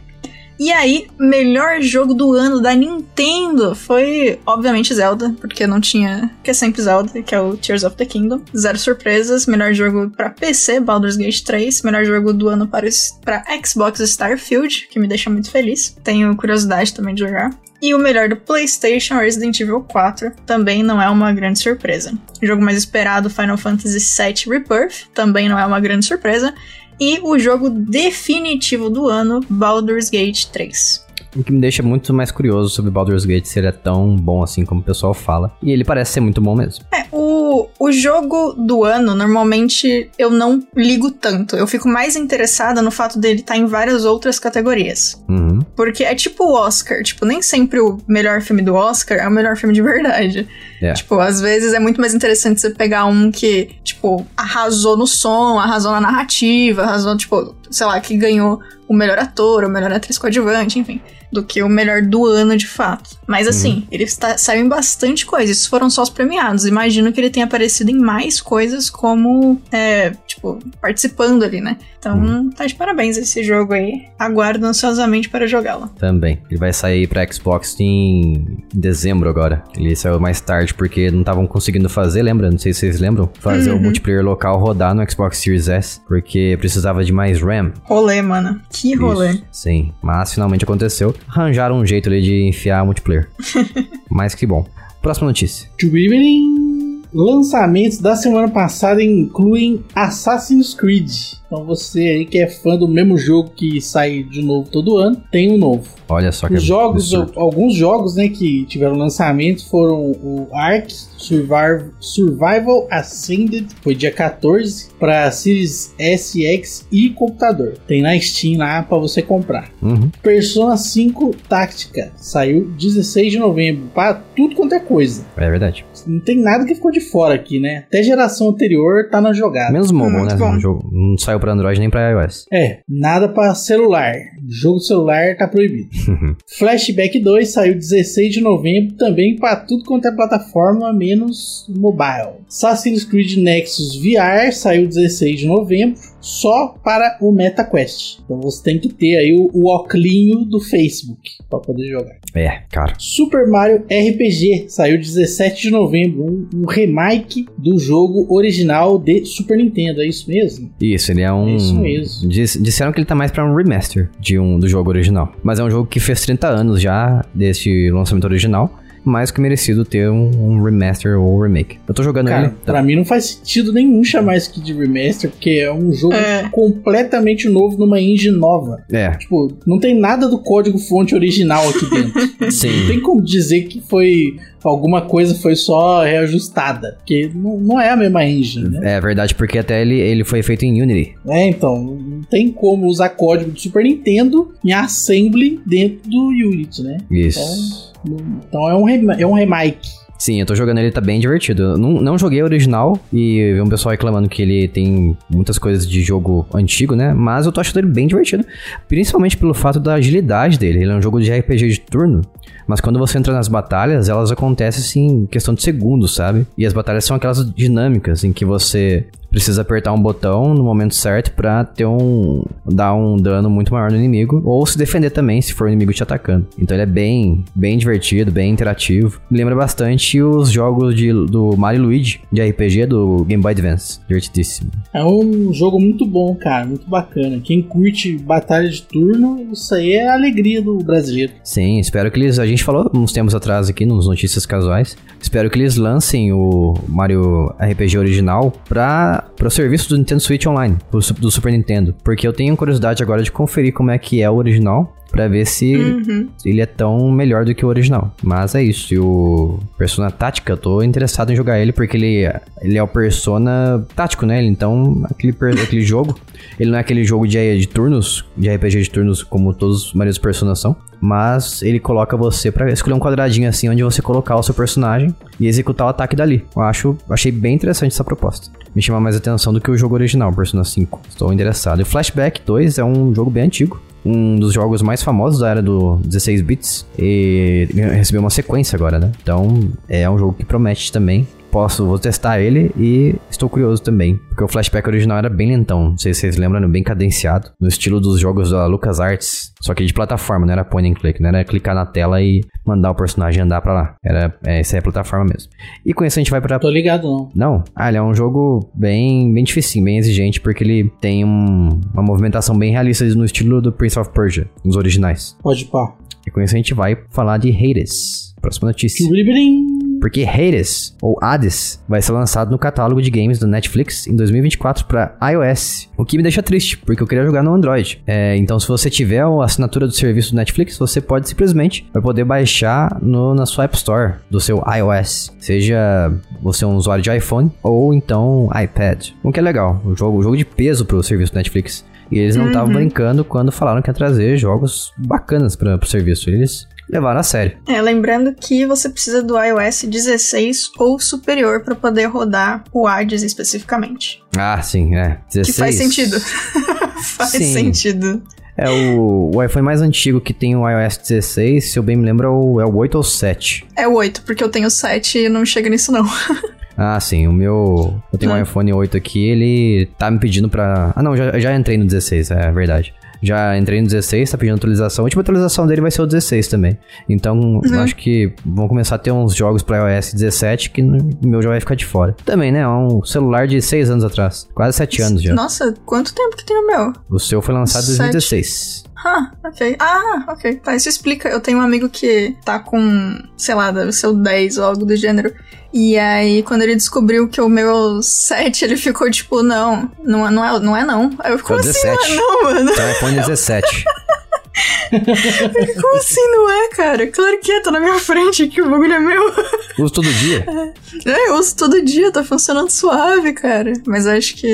E aí, melhor jogo do ano da Nintendo foi, obviamente, Zelda, porque não tinha. que é sempre Zelda, que é o Tears of the Kingdom. Zero surpresas. Melhor jogo pra PC, Baldur's Gate 3. Melhor jogo do ano para, pra Xbox Starfield, que me deixa muito feliz. Tenho curiosidade também de jogar. E o melhor do PlayStation, Resident Evil 4, também não é uma grande surpresa. O jogo mais esperado, Final Fantasy VII Rebirth, também não é uma grande surpresa. E o jogo definitivo do ano, Baldur's Gate 3. O que me deixa muito mais curioso sobre Baldur's Gate se ele é tão bom assim como o pessoal fala. E ele parece ser muito bom mesmo. É, o, o jogo do ano, normalmente eu não ligo tanto. Eu fico mais interessada no fato dele estar em várias outras categorias. Uhum. Porque é tipo o Oscar, tipo, nem sempre o melhor filme do Oscar é o melhor filme de verdade. É. Tipo, às vezes é muito mais interessante você pegar um que, tipo, arrasou no som, arrasou na narrativa, arrasou, tipo, sei lá, que ganhou o melhor ator, o melhor atriz coadjuvante, enfim do que o melhor do ano de fato. Mas assim, uhum. ele está, saiu em bastante coisa. Isso foram só os premiados. Imagino que ele tenha aparecido em mais coisas como, é, tipo, participando ali, né? Então, uhum. tá de parabéns esse jogo aí. Aguardo ansiosamente para jogá-lo. Também. Ele vai sair pra Xbox em dezembro agora. Ele saiu mais tarde porque não estavam conseguindo fazer, lembra? Não sei se vocês lembram. Fazer uhum. o multiplayer local rodar no Xbox Series S, porque precisava de mais RAM. Rolê, mano. Que rolê. Isso, sim. Mas finalmente aconteceu arranjaram um jeito ali de enfiar multiplayer. Mas que bom. Próxima notícia. Lançamentos da semana passada incluem Assassin's Creed. Então você aí que é fã do mesmo jogo que sai de novo todo ano, tem um novo. Olha só que Os jogos, alguns jogos, né, que tiveram lançamento foram o Ark Survival, Survival Ascended, foi dia 14 para Series SX e computador. Tem na Steam lá para você comprar. Uhum. Persona 5 Táctica saiu 16 de novembro para tudo quanto é coisa. É verdade. Não tem nada que ficou de fora aqui, né? Até geração anterior tá na jogada. Menos mobile, né? Bom. jogo não saiu para Android nem para iOS. É, nada para celular. Jogo de celular tá proibido. Flashback 2 saiu 16 de novembro também para tudo quanto é plataforma, menos mobile. Assassin's Creed Nexus VR saiu 16 de novembro só para o MetaQuest. Então você tem que ter aí o, o oclinho do Facebook para poder jogar. É, cara. Super Mario RPG saiu 17 de novembro, um, um, remake do jogo original de Super Nintendo, é isso mesmo? Isso, ele é um. É isso mesmo. disseram que ele tá mais para um remaster de um do jogo original, mas é um jogo que fez 30 anos já desse lançamento original mais que merecido ter um, um remaster ou remake. Eu tô jogando Cara, ele. Pra tá. mim não faz sentido nenhum chamar isso aqui de remaster, porque é um jogo é. completamente novo numa engine nova. É. Tipo, não tem nada do código fonte original aqui dentro. Sim. Não tem como dizer que foi alguma coisa foi só reajustada, porque não, não é a mesma engine, né? É verdade, porque até ele, ele foi feito em Unity. É, então, não tem como usar código do Super Nintendo em assembly dentro do Unity, né? Isso. Então, então é um, é um remake. Sim, eu tô jogando ele, tá bem divertido. Não, não joguei o original e vi um pessoal reclamando que ele tem muitas coisas de jogo antigo, né? Mas eu tô achando ele bem divertido. Principalmente pelo fato da agilidade dele. Ele é um jogo de RPG de turno. Mas quando você entra nas batalhas, elas acontecem assim, em questão de segundos, sabe? E as batalhas são aquelas dinâmicas em que você precisa apertar um botão no momento certo para ter um dar um dano muito maior no inimigo ou se defender também se for o inimigo te atacando. Então ele é bem bem divertido, bem interativo. Lembra bastante os jogos de, do Mario Luigi de RPG do Game Boy Advance. Divertidíssimo. É um jogo muito bom, cara, muito bacana. Quem curte batalha de turno, isso aí é a alegria do brasileiro. Sim, espero que eles a gente falou uns tempos atrás aqui nos notícias casuais. Espero que eles lancem o Mario RPG original para para o serviço do Nintendo Switch Online, do Super Nintendo, porque eu tenho curiosidade agora de conferir como é que é o original para ver se uhum. ele é tão melhor do que o original. Mas é isso. E o Persona Tática, eu tô interessado em jogar ele porque ele, ele é o Persona tático, né? Então, aquele, aquele jogo, ele não é aquele jogo de, de turnos, de RPG de turnos como todos os maridos Persona são. Mas ele coloca você para escolher um quadradinho assim onde você colocar o seu personagem e executar o ataque dali. Eu acho, achei bem interessante essa proposta. Me chama mais atenção do que o jogo original, Persona 5. Estou interessado. E o Flashback 2 é um jogo bem antigo um dos jogos mais famosos da era do 16 bits e recebeu uma sequência agora, né? Então é um jogo que promete também posso, vou testar ele e estou curioso também. Porque o flashback original era bem lentão, não sei se vocês lembram, bem cadenciado, no estilo dos jogos da LucasArts, só que de plataforma, não era point and click, não era clicar na tela e mandar o personagem andar pra lá. Era, é, essa é a plataforma mesmo. E com isso a gente vai pra... Tô ligado, não. Não? Ah, ele é um jogo bem, bem difícil, bem exigente, porque ele tem um, uma movimentação bem realista no estilo do Prince of Persia, nos originais. Pode pá. E com isso a gente vai falar de Hades. Próxima notícia porque Hades, ou Hades, vai ser lançado no catálogo de games do Netflix em 2024 para iOS. O que me deixa triste, porque eu queria jogar no Android. É, então, se você tiver a assinatura do serviço do Netflix, você pode simplesmente vai poder baixar no, na sua App Store do seu iOS. Seja você um usuário de iPhone ou então iPad. O que é legal, o jogo, o jogo de peso pro serviço do Netflix. E eles não estavam uhum. brincando quando falaram que ia trazer jogos bacanas para o serviço. Eles levaram a sério. É, lembrando que você precisa do iOS 16 ou superior para poder rodar o Hades especificamente. Ah, sim, é. 16. Que faz sentido. faz Sim. sentido. É o, o iPhone mais antigo que tem o iOS 16, se eu bem me lembro, é o, é o 8 ou 7. É o 8, porque eu tenho 7 e não chega nisso não. Ah, sim, o meu. Eu tenho um Ah. iPhone 8 aqui, ele tá me pedindo pra. Ah, não, já, já entrei no 16, é verdade. Já entrei no 16, tá pedindo atualização. A última atualização dele vai ser o 16 também. Então, eu acho que vão começar a ter uns jogos pra iOS 17 que o meu já vai ficar de fora. Também, né? É um celular de 6 anos atrás. Quase 7 anos já. Nossa, quanto tempo que tem o meu? O seu foi lançado em Sete. 2016. Ah, ok. Ah, ok. Tá, isso explica. Eu tenho um amigo que tá com, sei lá, deve ser o 10 ou algo do gênero. E aí, quando ele descobriu que o meu é o 7, ele ficou tipo, não, não é não. É, não, é não. Aí eu, como É o assim não 17. é não, mano? Então, iPhone 17. Como assim não é, cara? Claro que é, tá na minha frente que o bagulho é meu. Uso todo dia. É, eu uso todo dia, tá funcionando suave, cara. Mas eu acho que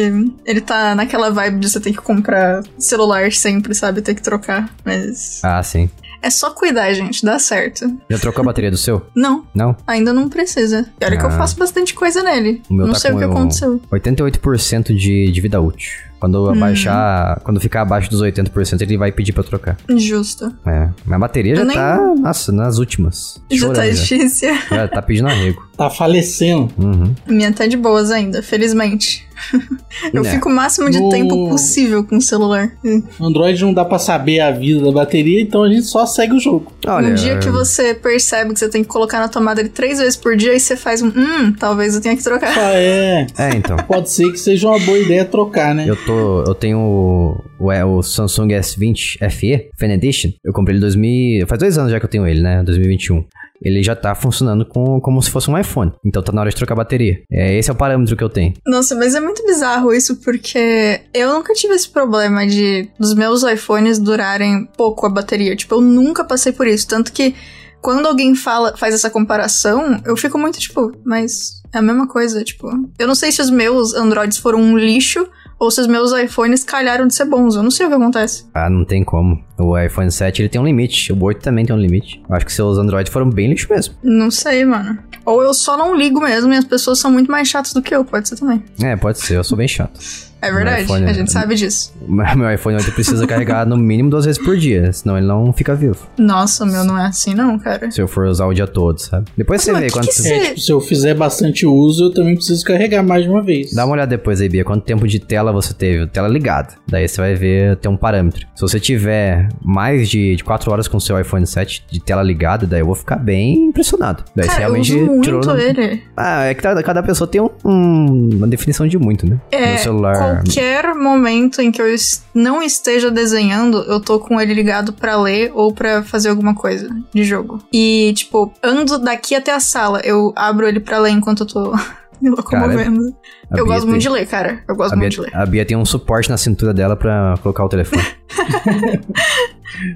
ele tá naquela vibe de você ter que comprar celular sempre, sabe? Ter que trocar. Mas. Ah, sim. É só cuidar, gente, dá certo. Já trocou a bateria do seu? Não, Não? ainda não precisa. E olha que eu Ah. faço bastante coisa nele. Não tá sei o que um aconteceu. 88% de, de vida útil. Quando Hum. abaixar, quando ficar abaixo dos 80%, ele vai pedir pra trocar. Justo. É, mas a bateria já nem- tá, nossa, nas últimas. Já tá Chorando já. difícil. Já tá pedindo arrego. Tá falecendo. Uhum. Minha tá de boas ainda, felizmente. eu É. fico o máximo de No- tempo possível com o celular. Android não dá pra saber a vida da bateria, então a gente só segue o jogo. Olha, no dia que você percebe que você tem que colocar na tomada ele três vezes por dia, aí você faz um, hum, talvez eu tenha que trocar. Ah, é. É, então. Pode ser que seja uma boa ideia trocar, né? Eu tô. Eu tenho o, o, é, o Samsung S20 FE, Fan Edition. Eu comprei ele em 2000. Faz dois anos já que eu tenho ele, né? 2021. Ele já tá funcionando com, como se fosse um iPhone. Então tá na hora de trocar a bateria. É, esse é o parâmetro que eu tenho. Nossa, mas é muito bizarro isso, porque eu nunca tive esse problema de dos meus iPhones durarem pouco a bateria. Tipo, eu nunca passei por isso. Tanto que quando alguém fala, faz essa comparação, eu fico muito tipo, mas é a mesma coisa, tipo. Eu não sei se os meus Androids foram um lixo ou se os meus iPhones calharam de ser bons. Eu não sei o que acontece. Ah, não tem como. O iPhone 7 ele tem um limite. O 8 também tem um limite. Acho que seus Android foram bem lixo mesmo. Não sei, mano. Ou eu só não ligo mesmo e as pessoas são muito mais chatas do que eu, pode ser também. É, pode ser. Eu sou bem chato. É verdade, iPhone a é- gente sabe disso. Meu iPhone 8 precisa carregar no mínimo duas vezes por dia. Senão ele não fica vivo. Nossa, o meu não é assim não, cara. Se eu for usar o dia todo, sabe? Depois você Mas vê que quanto. que cê- É, tipo, se eu fizer bastante uso, eu também preciso carregar mais de uma vez. Dá uma olhada depois aí, Bia, quanto tempo de tela você teve, tela ligada. Daí você vai ver, tem um parâmetro. Se você tiver mais de, de 4 horas com o seu iPhone 7 de tela ligada, daí eu vou ficar bem impressionado. Daí você Cara, eu realmente uso muito tirou. ele. Ah, é que cada, cada pessoa tem um- um- uma definição de muito, né? É, No celular. Qualquer momento em que eu não esteja desenhando, eu tô com ele ligado pra ler ou pra fazer alguma coisa de jogo. E, tipo, ando daqui até a sala, eu abro ele pra ler enquanto eu tô me locomovendo. A eu Bia gosto tem- muito de ler, cara. Eu gosto A muito de Bia, ler. a Bia tem um suporte na cintura dela pra colocar o telefone.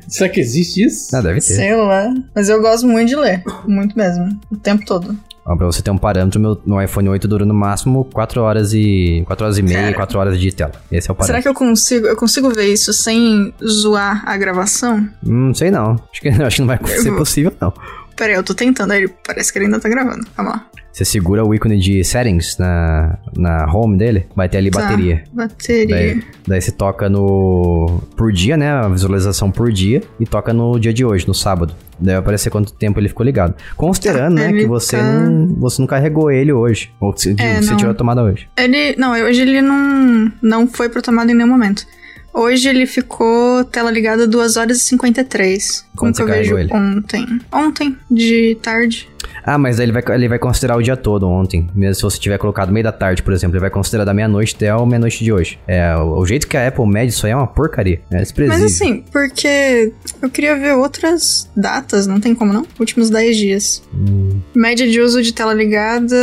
Será que existe isso? ah, deve ter. Sei lá. Mas eu gosto muito de ler. Muito mesmo. O tempo todo. Ó, pra você ter um parâmetro, meu, meu iPhone 8 dura no máximo 4 horas e. 4 horas e meia, Cara. 4 horas de tela. Esse é o Será parâmetro. que eu consigo, eu consigo ver isso sem zoar a gravação? Hum, sei não. Acho que, acho que não vai ser vou- possível, não. Pera aí, eu tô tentando. Aí parece que ele ainda tá gravando. Vamos lá. Você segura o ícone de settings na, na home dele, vai ter ali Tá. bateria. Bateria. Daí, daí você toca no. por dia, né? A visualização por dia. E toca no dia de hoje, no sábado. Daí vai aparecer quanto tempo ele ficou ligado. Considerando, né, que você, tá- não, você não carregou ele hoje. Ou que você, É, você tirou a tomada hoje. Ele. Não, hoje ele não, não foi pro tomada em nenhum momento. Hoje ele ficou tela ligada 2 horas e 53. Como Quando que eu vejo ele? ontem? Ontem, de tarde. Ah, mas ele vai, ele vai considerar o dia todo ontem. Mesmo se você tiver colocado meio da tarde, por exemplo. Ele vai considerar da meia-noite até a meia-noite de hoje. É, o, o jeito que a Apple mede isso aí é uma porcaria. É desprezível. Mas assim, porque eu queria ver outras datas, não tem como não? Últimos 10 dias. Hum. Média de uso de tela ligada.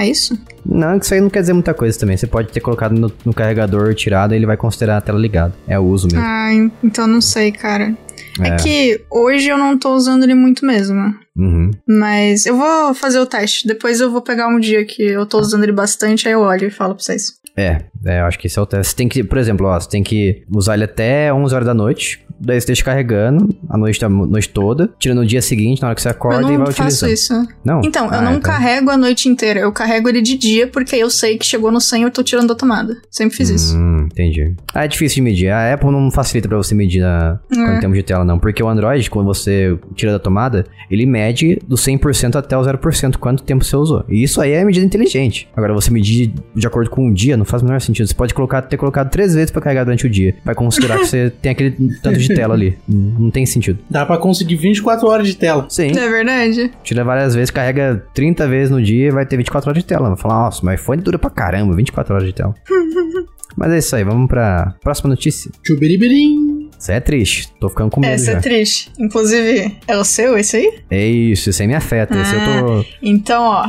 É isso? Não, isso aí não quer dizer muita coisa também. Você pode ter colocado no, no carregador tirado e ele vai considerar a tela ligada. É o uso mesmo. Ah, en- então não sei, cara. É. É. que hoje eu não tô usando ele muito mesmo. Uhum. Mas eu vou fazer o teste. Depois eu vou pegar um dia que eu tô usando ele bastante, aí eu olho e falo pra vocês. É, É, eu acho que esse é o teste. Você tem que, por exemplo, ó, você tem que usar ele até 11 horas da noite. Daí você deixa carregando a noite, a noite toda. Tira no dia seguinte, na hora que você acorda eu e não vai faço utilizando. isso. Não? Então, eu Ah, não então- carrego a noite inteira. Eu carrego ele de dia porque eu sei que chegou no 100 e eu tô tirando da tomada. Sempre fiz isso. Hum, entendi. Ah, é difícil de medir. A Apple não facilita pra você medir na, É. em termos de tela, não. Porque o Android, quando você tira da tomada, ele mede do 100% até o 0% quanto tempo você usou. E isso aí é medida inteligente. Agora, você medir de acordo com um dia não faz o menor sentido. Você pode colocar, ter colocado três vezes pra carregar durante o dia. Vai considerar que você tem aquele tanto de tela ali. Não não tem sentido. Dá pra conseguir 24 horas de tela. Sim. É verdade. Tira várias vezes, carrega 30 vezes no dia e vai ter 24 horas de tela. Vai falar, nossa, mas iPhone dura pra caramba, 24 horas de tela. mas é isso aí, vamos pra próxima notícia. Tchubiribirim. Isso é triste, tô ficando com medo Essa já. é triste. Inclusive, é o seu esse aí? É isso, isso aí me afeta. Esse eu tô. Então, ó.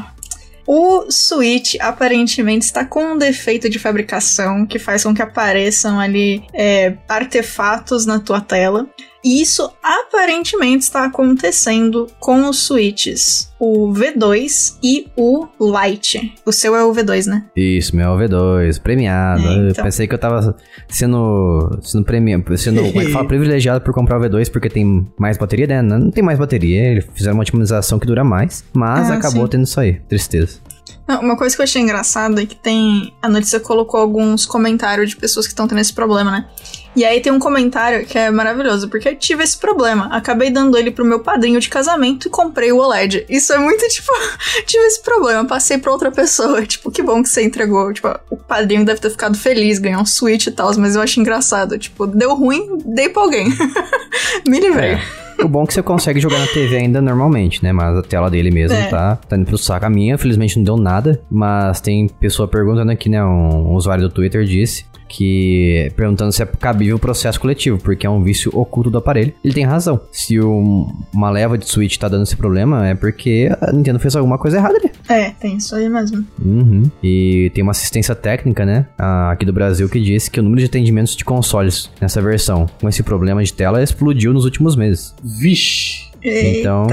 O Switch aparentemente está com um defeito de fabricação que faz com que apareçam ali é, artefatos na tua tela. E isso aparentemente está acontecendo com os Switches, o V2 e o Lite. O seu é o V2, né? Isso, meu V2, premiado. É, Eu então. pensei que eu tava sendo. sendo premiado. Sendo, como é que fala? Privilegiado por comprar o V2 porque tem mais bateria, né? Não, não tem mais bateria. Eles fizeram uma otimização que dura mais. Mas Ah, acabou sim. tendo isso aí. Tristeza. Uma coisa que eu achei engraçada é que tem. A notícia colocou alguns comentários de pessoas que estão tendo esse problema, né? E aí tem um comentário que é maravilhoso, porque eu tive esse problema. Acabei dando ele pro meu padrinho de casamento e comprei o OLED. Isso é muito, tipo, tive esse problema, passei pra outra pessoa. Tipo, que bom que você entregou. Tipo, o padrinho deve ter ficado feliz, ganhou um Switch e tal, mas eu acho engraçado. Tipo, deu ruim, dei pra alguém. Me livrei. O bom é que você consegue jogar na TV ainda normalmente, né? Mas a tela dele mesmo É. tá, tá indo pro saco. A minha, felizmente, não deu nada. Mas tem pessoa perguntando aqui, né? Um, um usuário do Twitter disse que perguntando se é cabível o processo coletivo, porque é um vício oculto do aparelho. Ele tem razão. Se um- uma leva de Switch tá dando esse problema, é porque a Nintendo fez alguma coisa errada ali. É, tem isso aí mesmo. Uhum. E tem uma assistência técnica, né? Aqui do Brasil que disse que o número de atendimentos de consoles nessa versão com esse problema de tela explodiu nos últimos meses. Vixe. Então,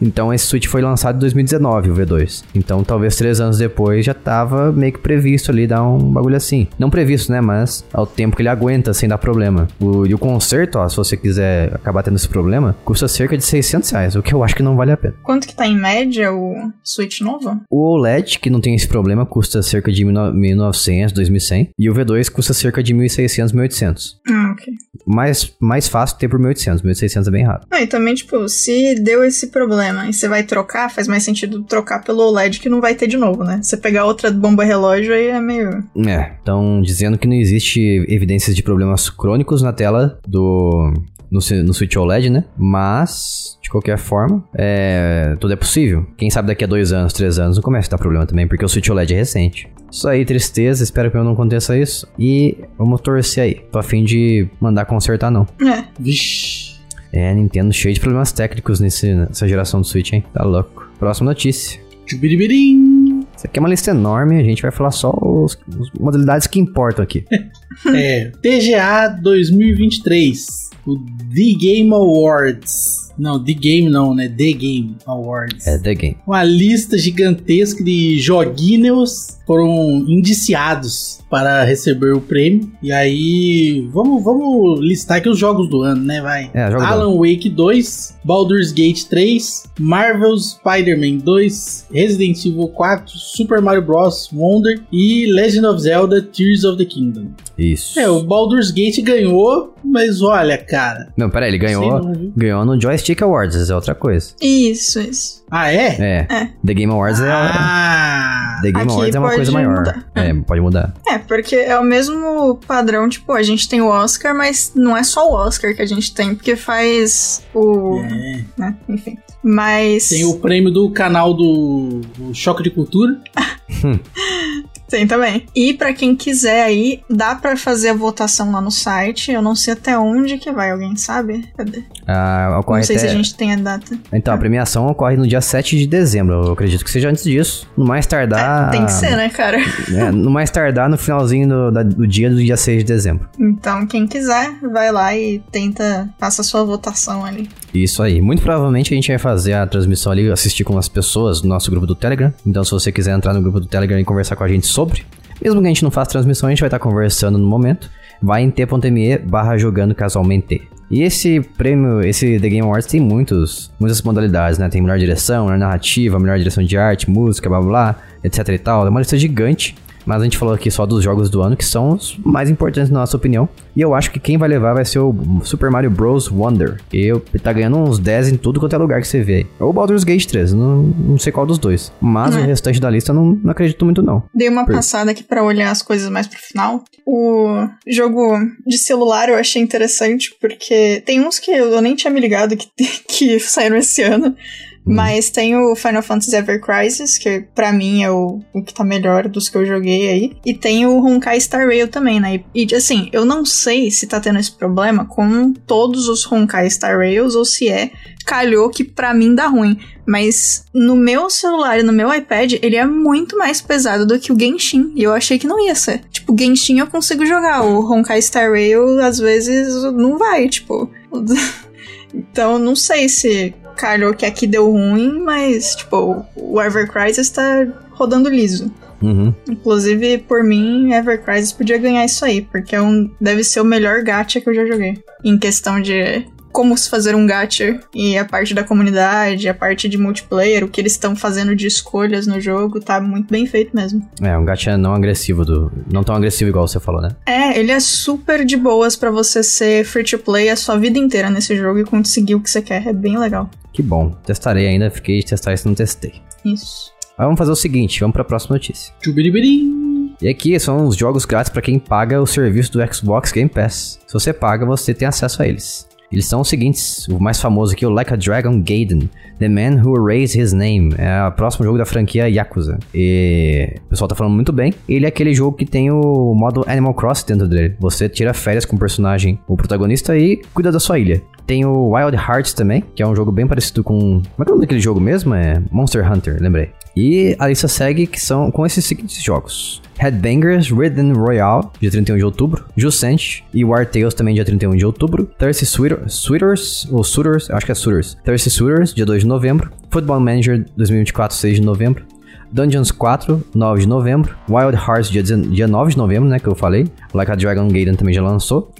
então esse Switch foi lançado em 2019, o V2. Então talvez três anos depois já tava meio que previsto ali dar um bagulho assim. Não previsto, né? Mas ao tempo que ele aguenta sem dar problema. O, e o conserto, ó, se você quiser acabar tendo esse problema, custa cerca de 600 reais, o que eu acho que não vale a pena. Quanto que tá em média o Switch novo? O OLED, que não tem esse problema, custa cerca de 1900, 2100. E o V2 custa cerca de 1600, 1800. Ah, ok. Mais, mais fácil ter por 1800, 1600 é bem raro. Ah, e também, tipo, se deu esse problema e você vai trocar, faz mais sentido trocar pelo OLED que não vai ter de novo, né? Você pegar outra bomba relógio aí é meio. É, estão dizendo que não existe evidências de problemas crônicos na tela do no, no Switch OLED, né? Mas, de qualquer forma, é, tudo é possível. Quem sabe daqui a dois anos, três anos, não começa a dar problema também, porque o Switch OLED é recente. Isso aí, tristeza, espero que não aconteça isso. E vamos torcer aí. Tô a fim de mandar consertar, não. É. Vixe. É, Nintendo cheio de problemas técnicos nesse, nessa geração do Switch, hein? Tá louco. Próxima notícia. Tchubiribirim. Isso aqui é uma lista enorme, a gente vai falar só os, os modalidades que importam aqui. É, TGA 2023. O The Game Awards. Não, The Game não, né? The Game Awards. É The Game. Uma lista gigantesca de joguinhos foram indiciados para receber o prêmio. E aí, vamos, vamos listar aqui os jogos do ano, né? Vai. É, Alan Wake 2, Baldur's Gate 3, Marvel's Spider-Man 2, Resident Evil 4, Super Mario Bros. Wonder e Legend of Zelda Tears of the Kingdom. Isso. É, o Baldur's Gate ganhou, mas olha, cara. Não, peraí, ele ganhou, não, ganhou no Joystick Awards, isso é outra coisa. Isso, isso. Ah, é? É. É. The Game Awards é. Ah! The Game Aqui Awards é uma pode coisa maior. mudar. É, pode mudar. É, porque é o mesmo padrão, tipo, a gente tem o Oscar, mas não é só o Oscar que a gente tem, porque faz o. É. né, enfim. Mas. Tem o prêmio do canal do, do Choque de Cultura. Tem também. E pra quem quiser aí, dá pra fazer a votação lá no site. Eu não sei até onde que vai, alguém sabe? Cadê? Ah, ocorre não sei até... se a gente tem a data. Então, a premiação ocorre no dia 7 de dezembro. Eu acredito que seja antes disso. No mais tardar. É, tem que ser, né, cara? É, no mais tardar no finalzinho do, da- do dia do dia 6 de dezembro. Então, quem quiser, vai lá e tenta, faça a sua votação ali. Isso aí. Muito provavelmente a gente vai fazer a transmissão ali, assistir com as pessoas do nosso grupo do Telegram. Então, se você quiser entrar no grupo do Telegram e conversar com a gente sobre, Mesmo que a gente não faça transmissão, a gente vai estar conversando no momento. Vai em t.me barra jogando casualmente. E esse prêmio, esse The Game Awards tem muitos, muitas modalidades, né? Tem melhor direção, melhor narrativa, melhor direção de arte, música, blá blá, etc e tal. É uma lista gigante. Mas a gente falou aqui só dos jogos do ano, que são os mais importantes na nossa opinião. E eu acho que quem vai levar vai ser o Super Mario Bros. Wonder. E tá ganhando uns 10 em tudo quanto é lugar que você vê. Ou o Baldur's Gate 3, não, não sei qual dos dois. Mas o restante da lista não, não acredito muito, não. Dei uma Por... passada aqui para olhar as coisas mais pro final. O jogo de celular eu achei interessante, porque tem uns que eu nem tinha me ligado que, que saíram esse ano. Uhum. Mas tem o Final Fantasy Ever Crisis, que para mim é o, o que tá melhor dos que eu joguei aí. E tem o Honkai Star Rail também, né? E, e assim, eu não sei se tá tendo esse problema com todos os Honkai Star Rails ou se é calhou que para mim dá ruim. Mas no meu celular e no meu iPad, ele é muito mais pesado do que o Genshin. E eu achei que não ia ser. Tipo, Genshin eu consigo jogar. O Honkai Star Rail, às vezes, não vai, tipo. então, não sei se calhou que aqui deu ruim, mas, tipo, o Ever Crisis tá rodando liso. Uhum. Inclusive, por mim, Ever Crisis podia ganhar isso aí, porque é um, deve ser o melhor gacha que eu já joguei. Em questão de como se fazer um gacha e a parte da comunidade, a parte de multiplayer, o que eles estão fazendo de escolhas no jogo, tá muito bem feito mesmo. É, um gacha não agressivo do, não tão agressivo igual você falou, né? É, ele é super de boas para você ser free to play a sua vida inteira nesse jogo e conseguir o que você quer, é bem legal. Que bom. Testarei ainda, fiquei de testar isso não testei. Isso. Mas vamos fazer o seguinte, vamos para a próxima notícia. E aqui são os jogos grátis para quem paga o serviço do Xbox Game Pass. Se você paga, você tem acesso a eles. Eles são os seguintes, o mais famoso aqui, o Like a Dragon Gaiden, The Man Who Raised His Name, é o próximo jogo da franquia Yakuza. E o pessoal tá falando muito bem. Ele é aquele jogo que tem o modo Animal Cross dentro dele. Você tira férias com o personagem, o protagonista, e cuida da sua ilha. Tem o Wild Hearts também, que é um jogo bem parecido com... Como é que é o nome daquele jogo mesmo? É Monster Hunter, lembrei. E a lista segue que são com esses seguintes jogos. Headbangers Rhythm Royale, dia 31 de outubro. Juscent e War Tales também dia 31 de outubro. Thirsty Suitors, ou Suitors, acho que é Suitors. Thirsty Suitors, dia 2 de novembro. Football Manager 2024, 6 de novembro. Dungeons 4, 9 de novembro. Wild Hearts, dia, dia 9 de novembro, né, que eu falei. Like a Dragon Gaiden também já lançou.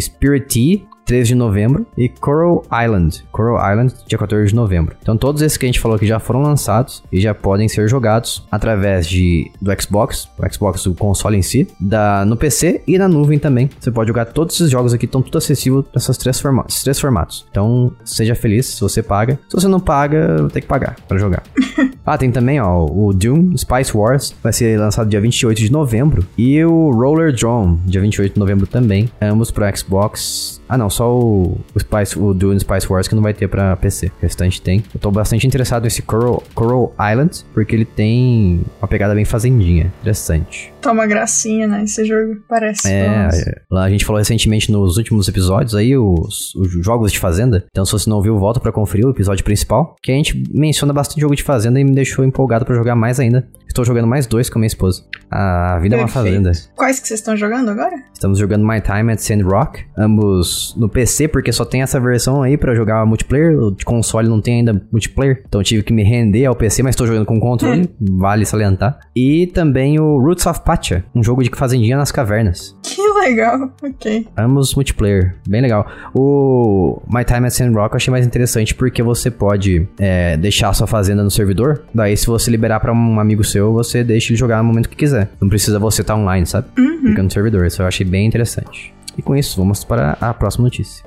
Spirit Tea, 13 de novembro, e Coral Island, Coral Island, dia 14 de novembro. Então todos esses que a gente falou aqui já foram lançados e já podem ser jogados através de do Xbox, o Xbox o console em si, da no PC e na nuvem também. Você pode jogar todos esses jogos aqui, estão tudo acessível três formatos, três formatos. Então seja feliz se você paga. Se você não paga, tem que pagar para jogar. ah, tem também ó, o Doom Spice Wars, vai ser lançado dia 28 de novembro e o Roller Drone, dia 28 de novembro também, ambos para Xbox ah, não, só o, o Spice, o Dune Spice Wars que não vai ter pra PC. O restante tem. Eu tô bastante interessado nesse Coral, Coral Island, porque ele tem uma pegada bem fazendinha. Interessante. Tá uma gracinha, né? Esse jogo parece. É, é, lá a gente falou recentemente nos últimos episódios aí, os, os jogos de Fazenda. Então, se você não ouviu, volta para conferir o episódio principal. Que a gente menciona bastante jogo de Fazenda e me deixou empolgado para jogar mais ainda. Estou jogando mais dois com a minha esposa. A Vida Perfeito. é uma Fazenda. Quais que vocês estão jogando agora? Estamos jogando My Time at Sandrock. Ambos no PC, porque só tem essa versão aí para jogar multiplayer. O de console não tem ainda multiplayer. Então eu tive que me render ao PC, mas estou jogando com controle. vale salientar. E também o Roots of Pacha, um jogo de fazendinha nas cavernas. Que legal, ok. Ambos multiplayer, bem legal. O My Time at Sandrock eu achei mais interessante porque você pode é, deixar a sua fazenda no servidor. Daí, se você liberar para um amigo seu, você deixa ele jogar no momento que quiser. Não precisa você estar tá online, sabe? Uhum. Fica no servidor. Isso eu achei bem interessante. E com isso, vamos para a próxima notícia.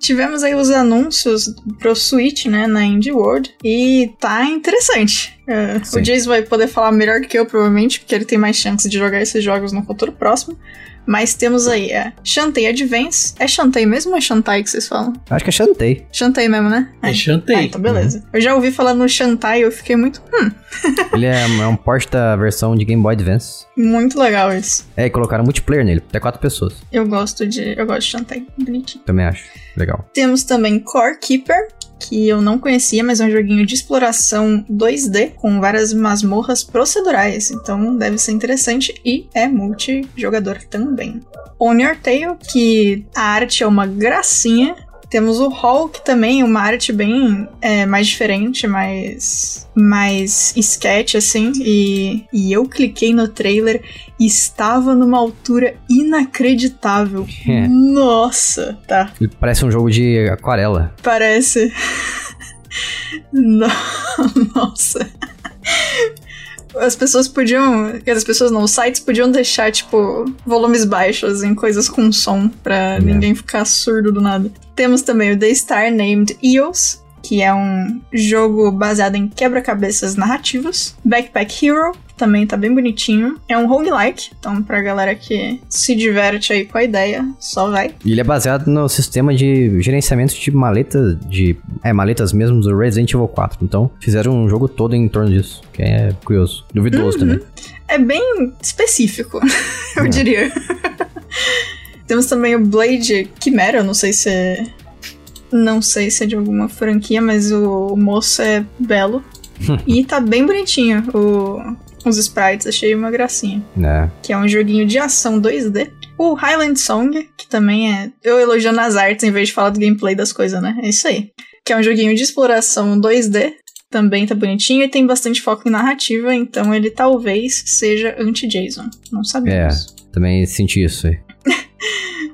Tivemos aí os anúncios pro Switch, né, na Indie World, e tá interessante. Uh, o Jason vai poder falar melhor do que eu, provavelmente, porque ele tem mais chance de jogar esses jogos no futuro próximo. Mas temos aí a Shantae Advance. É Shantae mesmo ou é Shantai que vocês falam? Acho que é Shantae. Shantae mesmo, né? É, é Shantae. Ah, então beleza. Uhum. Eu já ouvi falar no Shantai e eu fiquei muito. Hum. Ele é, é um porte da versão de Game Boy Advance. Muito legal isso. É, e colocaram multiplayer nele, até quatro pessoas. Eu gosto de. Eu gosto de Shantae. Bonitinho. Também acho. Legal. Temos também Core Keeper, que eu não conhecia, mas é um joguinho de exploração 2D com várias masmorras procedurais, então deve ser interessante e é multijogador também. On Your Tail, que a arte é uma gracinha, Temos o Hulk também, uma arte bem é, mais diferente, mais, mais sketch, assim. E, e eu cliquei no trailer e estava numa altura inacreditável. É. Nossa, tá. Ele parece um jogo de aquarela. Parece. No- Nossa. As pessoas podiam. As pessoas não, os sites podiam deixar, tipo, volumes baixos em coisas com som pra ninguém ficar surdo do nada. Temos também o The Star Named EOS, que é um jogo baseado em quebra-cabeças narrativos. Backpack Hero, também tá bem bonitinho. É um roguelike, então pra galera que se diverte aí com a ideia, só vai. E ele é baseado no sistema de gerenciamento de maleta, de. É, maletas mesmo do Resident Evil 4. Então, fizeram um jogo todo em torno disso. Que é curioso. Duvidoso também. É bem específico, eu É. diria. Temos também o Blade Chimera, eu não sei se é. Não sei se é de alguma franquia, mas o moço é belo. e tá bem bonitinho o- os sprites, achei uma gracinha. né? Que é um joguinho de ação 2D. O Highland Song, que também é. Eu elogiando as artes em vez de falar do gameplay das coisas, né? É isso aí. Que é um joguinho de exploração 2D. Também tá bonitinho e tem bastante foco em narrativa, então ele talvez seja anti-Jason. Não É, sabemos. também senti isso aí.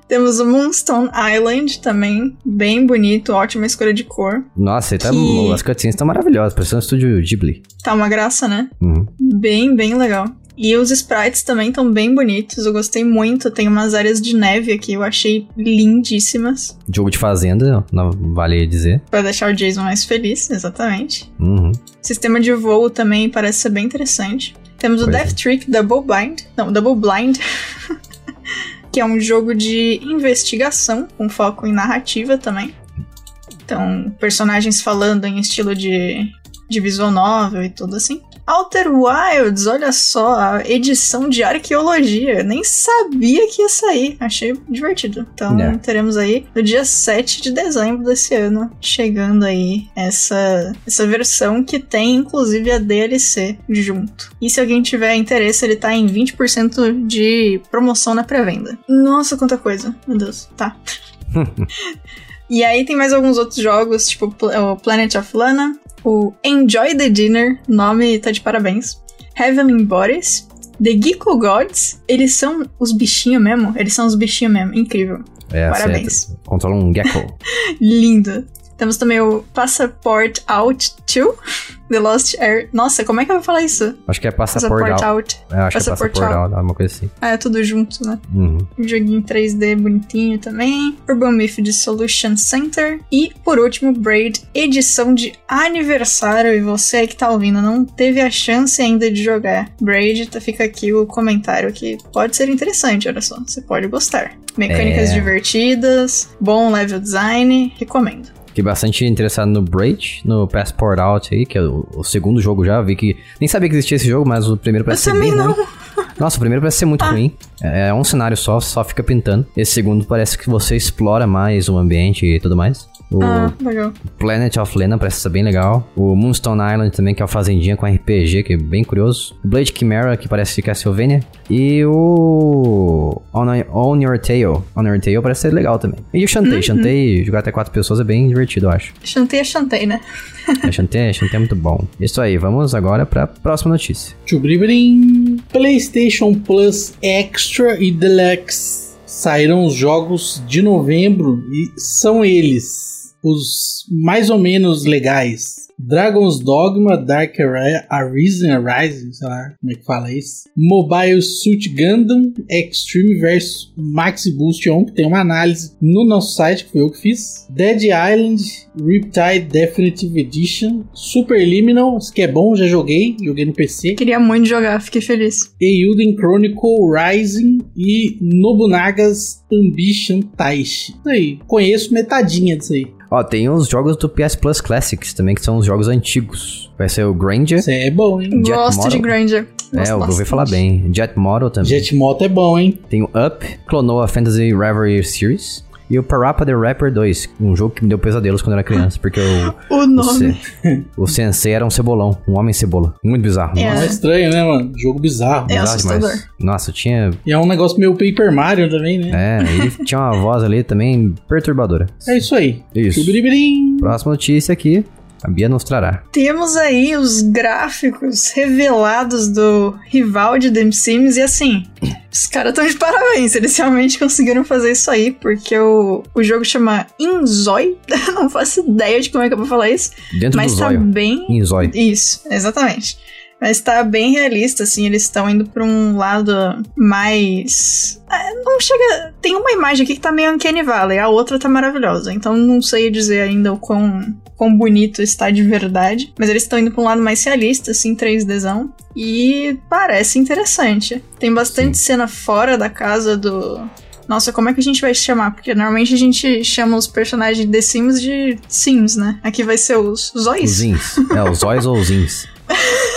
Temos o Moonstone Island também, bem bonito, ótima escolha de cor. Nossa, ele tá, Que- as cutscenes estão maravilhosas, parecendo um estúdio Ghibli. Tá uma graça, né? Uhum. Bem, bem legal. E os sprites também estão bem bonitos, eu gostei muito. Tem umas áreas de neve aqui, eu achei lindíssimas. Jogo de fazenda, não vale dizer. Pra deixar o Jason mais feliz, exatamente. Uhum. Sistema de voo também parece ser bem interessante. Temos o Pois é. Death Trick Double Blind. Não, Double Blind. que é um jogo de investigação, com foco em narrativa também. Então, personagens falando em estilo de, de visual novel e tudo assim. Outer Wilds, olha só, a edição de arqueologia. Nem sabia que ia sair. Achei divertido. Então, É. teremos aí no dia 7 de dezembro desse ano, chegando aí essa, essa versão que tem inclusive a DLC junto. E se alguém tiver interesse, ele tá em 20% de promoção na pré-venda. Nossa, quanta coisa. Meu Deus. Tá. E aí tem mais alguns outros jogos, tipo Pl- o Planet of Lana, o Enjoy the Dinner, nome tá de parabéns. Heavenly Bodies, The Geeko Gods, eles são os bichinhos mesmo, eles são os bichinhos mesmo, incrível. É, Parabéns. Você controla um gecko. Lindo. Temos também o Passport Out 2, The Lost Air. Nossa, como é que eu vou falar isso? acho que é Passport out. Out. É, acho que é passaporte out. out, uma coisa assim. Ah, é tudo junto, né? Uhum. Um joguinho 3D bonitinho também. Urban Myth de Solution Center. E, por último, Braid, edição de aniversário. E você aí que tá ouvindo não teve a chance ainda de jogar Braid, tá, fica aqui o comentário que pode ser interessante, olha só. Você pode gostar. Mecânicas É. divertidas, bom level design, recomendo. Fiquei bastante interessado no Braid, no Passport Out aí, que é o, o segundo jogo já. Vi que. Nem sabia que existia esse jogo, mas o primeiro parece ser também bem não. ruim. Nossa, o primeiro parece ser muito ruim. É, é um cenário só, só fica pintando. Esse segundo parece que você explora mais o ambiente e tudo mais. O Ah, legal. Planet of Lena parece ser bem legal. O Moonstone Island também, que é uma fazendinha com RPG, que é bem curioso. O Blade Chimera, que parece Castlevania. E o On, On Your Tail. On Your Tail parece ser legal também. E o Shantae. Shantae, jogar até quatro pessoas é bem divertido, eu acho. Chantei é chantei, né? A Shantae, a Shantae é muito bom. Isso aí, vamos agora pra próxima notícia. PlayStation Plus Extra e Deluxe saíram os jogos de novembro e são eles os mais ou menos legais. Dragon's Dogma, Dark Ari- Arisen, Rising, sei lá como é que fala isso. Mobile Suit Gundam Extreme vs Max Boost 1, que tem uma análise no nosso site, que foi eu que fiz. Dead Island, Riptide Definitive Edition, Superliminal, esse que é bom, já joguei, joguei no PC. Queria muito jogar, fiquei feliz. Eiyuden Chronicle Rising e Nobunaga's Ambition Taishi. Isso aí, conheço metadinha disso aí. Ó, tem os jogos do PS Plus Classics também, que são os jogos antigos. Vai ser o Granger. Isso é bom, hein? Jet Gosto Model. de Granger. É, Gosto eu ouvi bastante. falar bem. Jet Model também. Jet Moto é bom, hein? Tem o Up, Clonoa Fantasy Reverie Series. E o Parappa the Rapper 2, um jogo que me deu pesadelos quando eu era criança, porque o, O o, nome. se- o sensei era um cebolão, um homem cebola. Muito bizarro. É. Nossa, É estranho, né, mano? Jogo bizarro. É bizarro assustador. demais. Nossa, tinha. E é um negócio meio Paper Mario também, né? É, ele tinha uma voz ali também perturbadora. É, isso aí. Isso. Próxima notícia aqui. A Bia nos trará. Temos aí os gráficos revelados do rival de The Sims e assim, os caras estão de parabéns, eles realmente conseguiram fazer isso aí, porque o, o jogo chama Inzoi, não faço ideia de como é que eu vou falar isso, Dentro mas do tá zóio. bem Em zóio. Isso, exatamente. Mas tá bem realista, assim, eles estão indo pra um lado mais. Ah, Não chega. Tem uma imagem aqui que tá meio Uncanny Valley, a outra tá maravilhosa. Então não sei dizer ainda o quão, quão bonito está de verdade. Mas eles estão indo pra um lado mais realista, assim, 3Dzão. E parece interessante. Tem bastante cena fora da casa do. Nossa, como é que a gente vai chamar? Porque normalmente a gente chama os personagens de Sims de Sims, né? Aqui vai ser os Os Zóis. zins. É, os zóis ou os zins.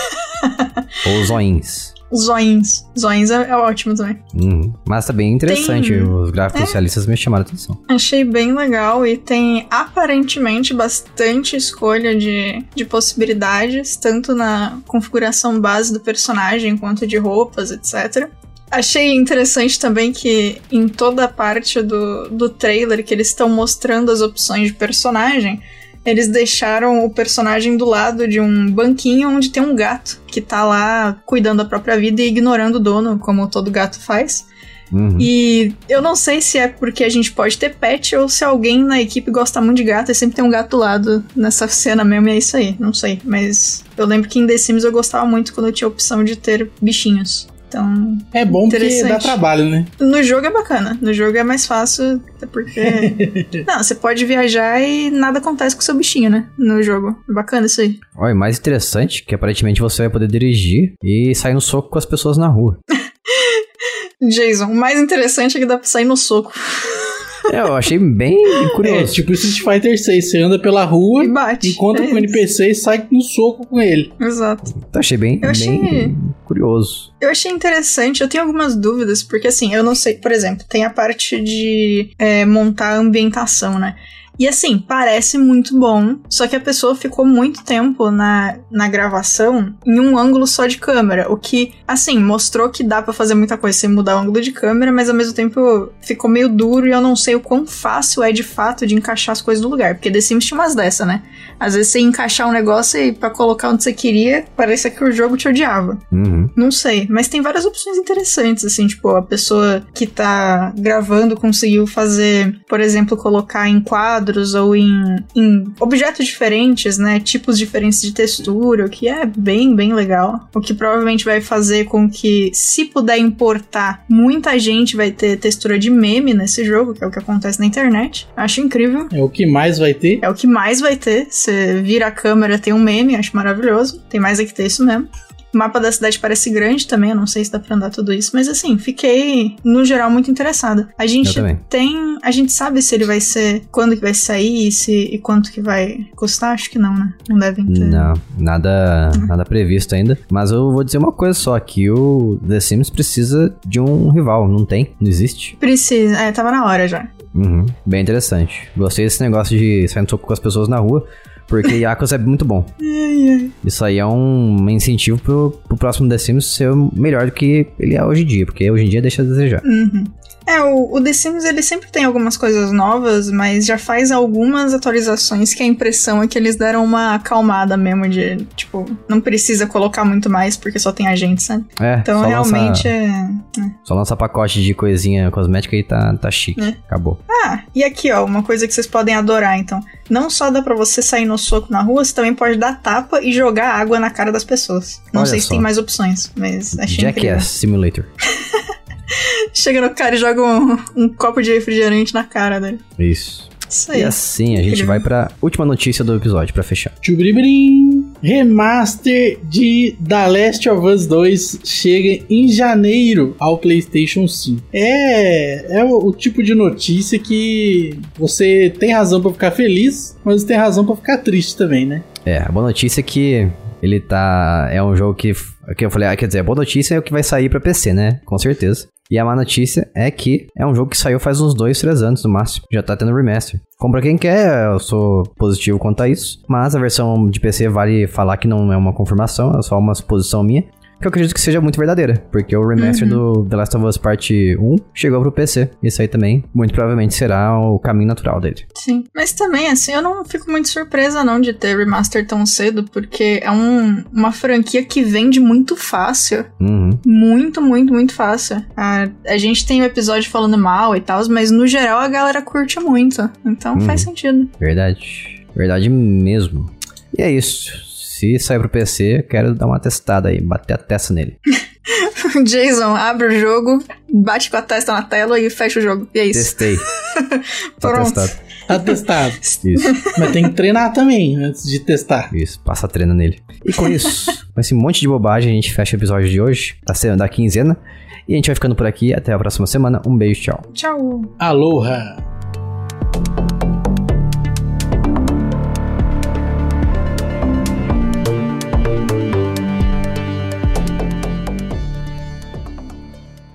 ou zoins. Zoins. Zoins é, é ótimo também. Uhum. Mas tá bem interessante. Tem- Os gráficos É. realistas me chamaram a atenção. Achei bem legal e tem aparentemente bastante escolha de, de possibilidades, tanto na configuração base do personagem quanto de roupas, etc. Achei interessante também que em toda a parte do, do trailer que eles estão mostrando as opções de personagem, eles deixaram o personagem do lado de um banquinho onde tem um gato que tá lá cuidando da própria vida e ignorando o dono, como todo gato faz. Uhum. E eu não sei se é porque a gente pode ter pet ou se alguém na equipe gosta muito de gato e sempre tem um gato do lado nessa cena mesmo e é isso aí, não sei. Mas eu lembro que em The Sims eu gostava muito quando eu tinha a opção de ter bichinhos. Então, É bom porque dá trabalho, né? no jogo é bacana. No jogo é mais fácil, até porque. não, você pode viajar e nada acontece com o seu bichinho, né? No jogo. É bacana isso aí. Olha, mais interessante que aparentemente você vai poder dirigir e sair no soco com as pessoas na rua. Jason, o mais interessante é que dá pra sair no soco É, eu achei bem É, curioso. tipo Street Fighter 6, você anda pela rua, e bate. encontra É com o. NPC e sai no soco com ele. Exato. Então, achei bem, Eu achei- bem curioso. Eu achei interessante, eu tenho algumas dúvidas, porque assim, eu não sei, por exemplo, tem a parte de é, montar a ambientação, né? E assim, parece muito bom, só que a pessoa ficou muito tempo na, na gravação em um ângulo só de câmera, o que, assim, mostrou que dá pra fazer muita coisa sem mudar o ângulo de câmera, mas ao mesmo tempo ficou meio duro e eu não sei o quão fácil é de fato de encaixar as coisas no lugar, porque The Sims tinha umas dessa, né? Às vezes você ia encaixar um negócio e pra colocar onde você queria, parecia que o jogo te odiava. Uhum. Não sei, mas tem várias opções interessantes, assim, tipo, a pessoa que tá gravando conseguiu fazer, por exemplo, colocar em quadros ou em, em objetos diferentes, né? Tipos diferentes de textura, o que é bem, bem legal. O que provavelmente vai fazer com que, se puder importar, muita gente vai ter textura de meme nesse jogo, que é o que acontece na internet. Acho incrível. É o que mais vai ter. É o que mais vai ter. Você vira a câmera, tem um meme, acho maravilhoso. Tem mais é que ter isso mesmo. O mapa da cidade parece grande também, eu não sei se dá pra andar tudo isso, mas assim, fiquei, no geral, muito interessada. A gente tem. A gente sabe se ele vai ser. quando que vai sair e, se, e quanto que vai custar? Acho que não, né? Não devem ter. Não, nada, nada previsto ainda. Mas eu vou dizer uma coisa só, que o The Sims precisa de um rival, não tem, não existe. Precisa. É, tava na hora já. Uhum, bem interessante. Gostei desse negócio de sair no soco com as pessoas na rua, porque Yakos é muito bom. Isso aí é um incentivo pro, pro próximo The Sims ser melhor do que ele é hoje em dia, porque hoje em dia deixa a desejar. Uhum. É, o, o The Sims ele sempre tem algumas coisas novas, mas já faz algumas atualizações que a impressão é que eles deram uma acalmada mesmo de, tipo, não precisa colocar muito mais porque só tem a gente, sabe? É, Então realmente lança, é. só lança pacote de coisinha cosmética e tá, tá chique. É. Acabou. Ah, e aqui ó, uma coisa que vocês podem adorar então. Não só dá pra você sair no soco na rua, você também pode dar tapa e jogar água na cara das pessoas. Não Olha sei se só. tem mais opções, mas achei incrível. Jackass Simulator. Chega no cara e joga um, um copo de refrigerante na cara dele. Isso. Isso E aí. assim, a gente vai pra última notícia do episódio, pra fechar. Tchubribirim. Remaster de The Last of Us 2 chega em janeiro ao PlayStation 5. É, é o, o tipo de notícia que você tem razão pra ficar feliz, mas tem razão pra ficar triste também, né? É, a boa notícia é que ele tá. É um jogo que. que eu falei, ah, quer dizer, a boa notícia é o que vai sair pra PC, né? Com certeza. E a má notícia é que é um jogo que saiu faz uns 2, 3 anos no máximo. Já tá tendo remaster. Compra quem quer, eu sou positivo quanto a isso. Mas a versão de PC vale falar que não é uma confirmação, é só uma suposição minha que eu acredito que seja muito verdadeira, porque o remaster uhum. do The Last of Us Part 1 chegou pro PC. Isso aí também, muito provavelmente, será o caminho natural dele. Sim, mas também, assim, eu não fico muito surpresa não de ter remaster tão cedo, porque é um, uma franquia que vende muito fácil. Uhum. Muito, muito, muito fácil. A, a gente tem o um episódio falando mal e tal, mas no geral a galera curte muito. Então uhum. faz sentido. Verdade. Verdade mesmo. E é isso. Se sair pro PC, quero dar uma testada aí, bater a testa nele. Jason, abre o jogo, bate com a testa na tela e fecha o jogo. E é isso. Testei. tá Pronto. testado. Tá testado. Isso. Mas tem que treinar também antes de testar. Isso, passa a treina nele. E com isso, com esse monte de bobagem, a gente fecha o episódio de hoje, da, da quinzena. E a gente vai ficando por aqui. Até a próxima semana. Um beijo, tchau. Tchau. Aloha.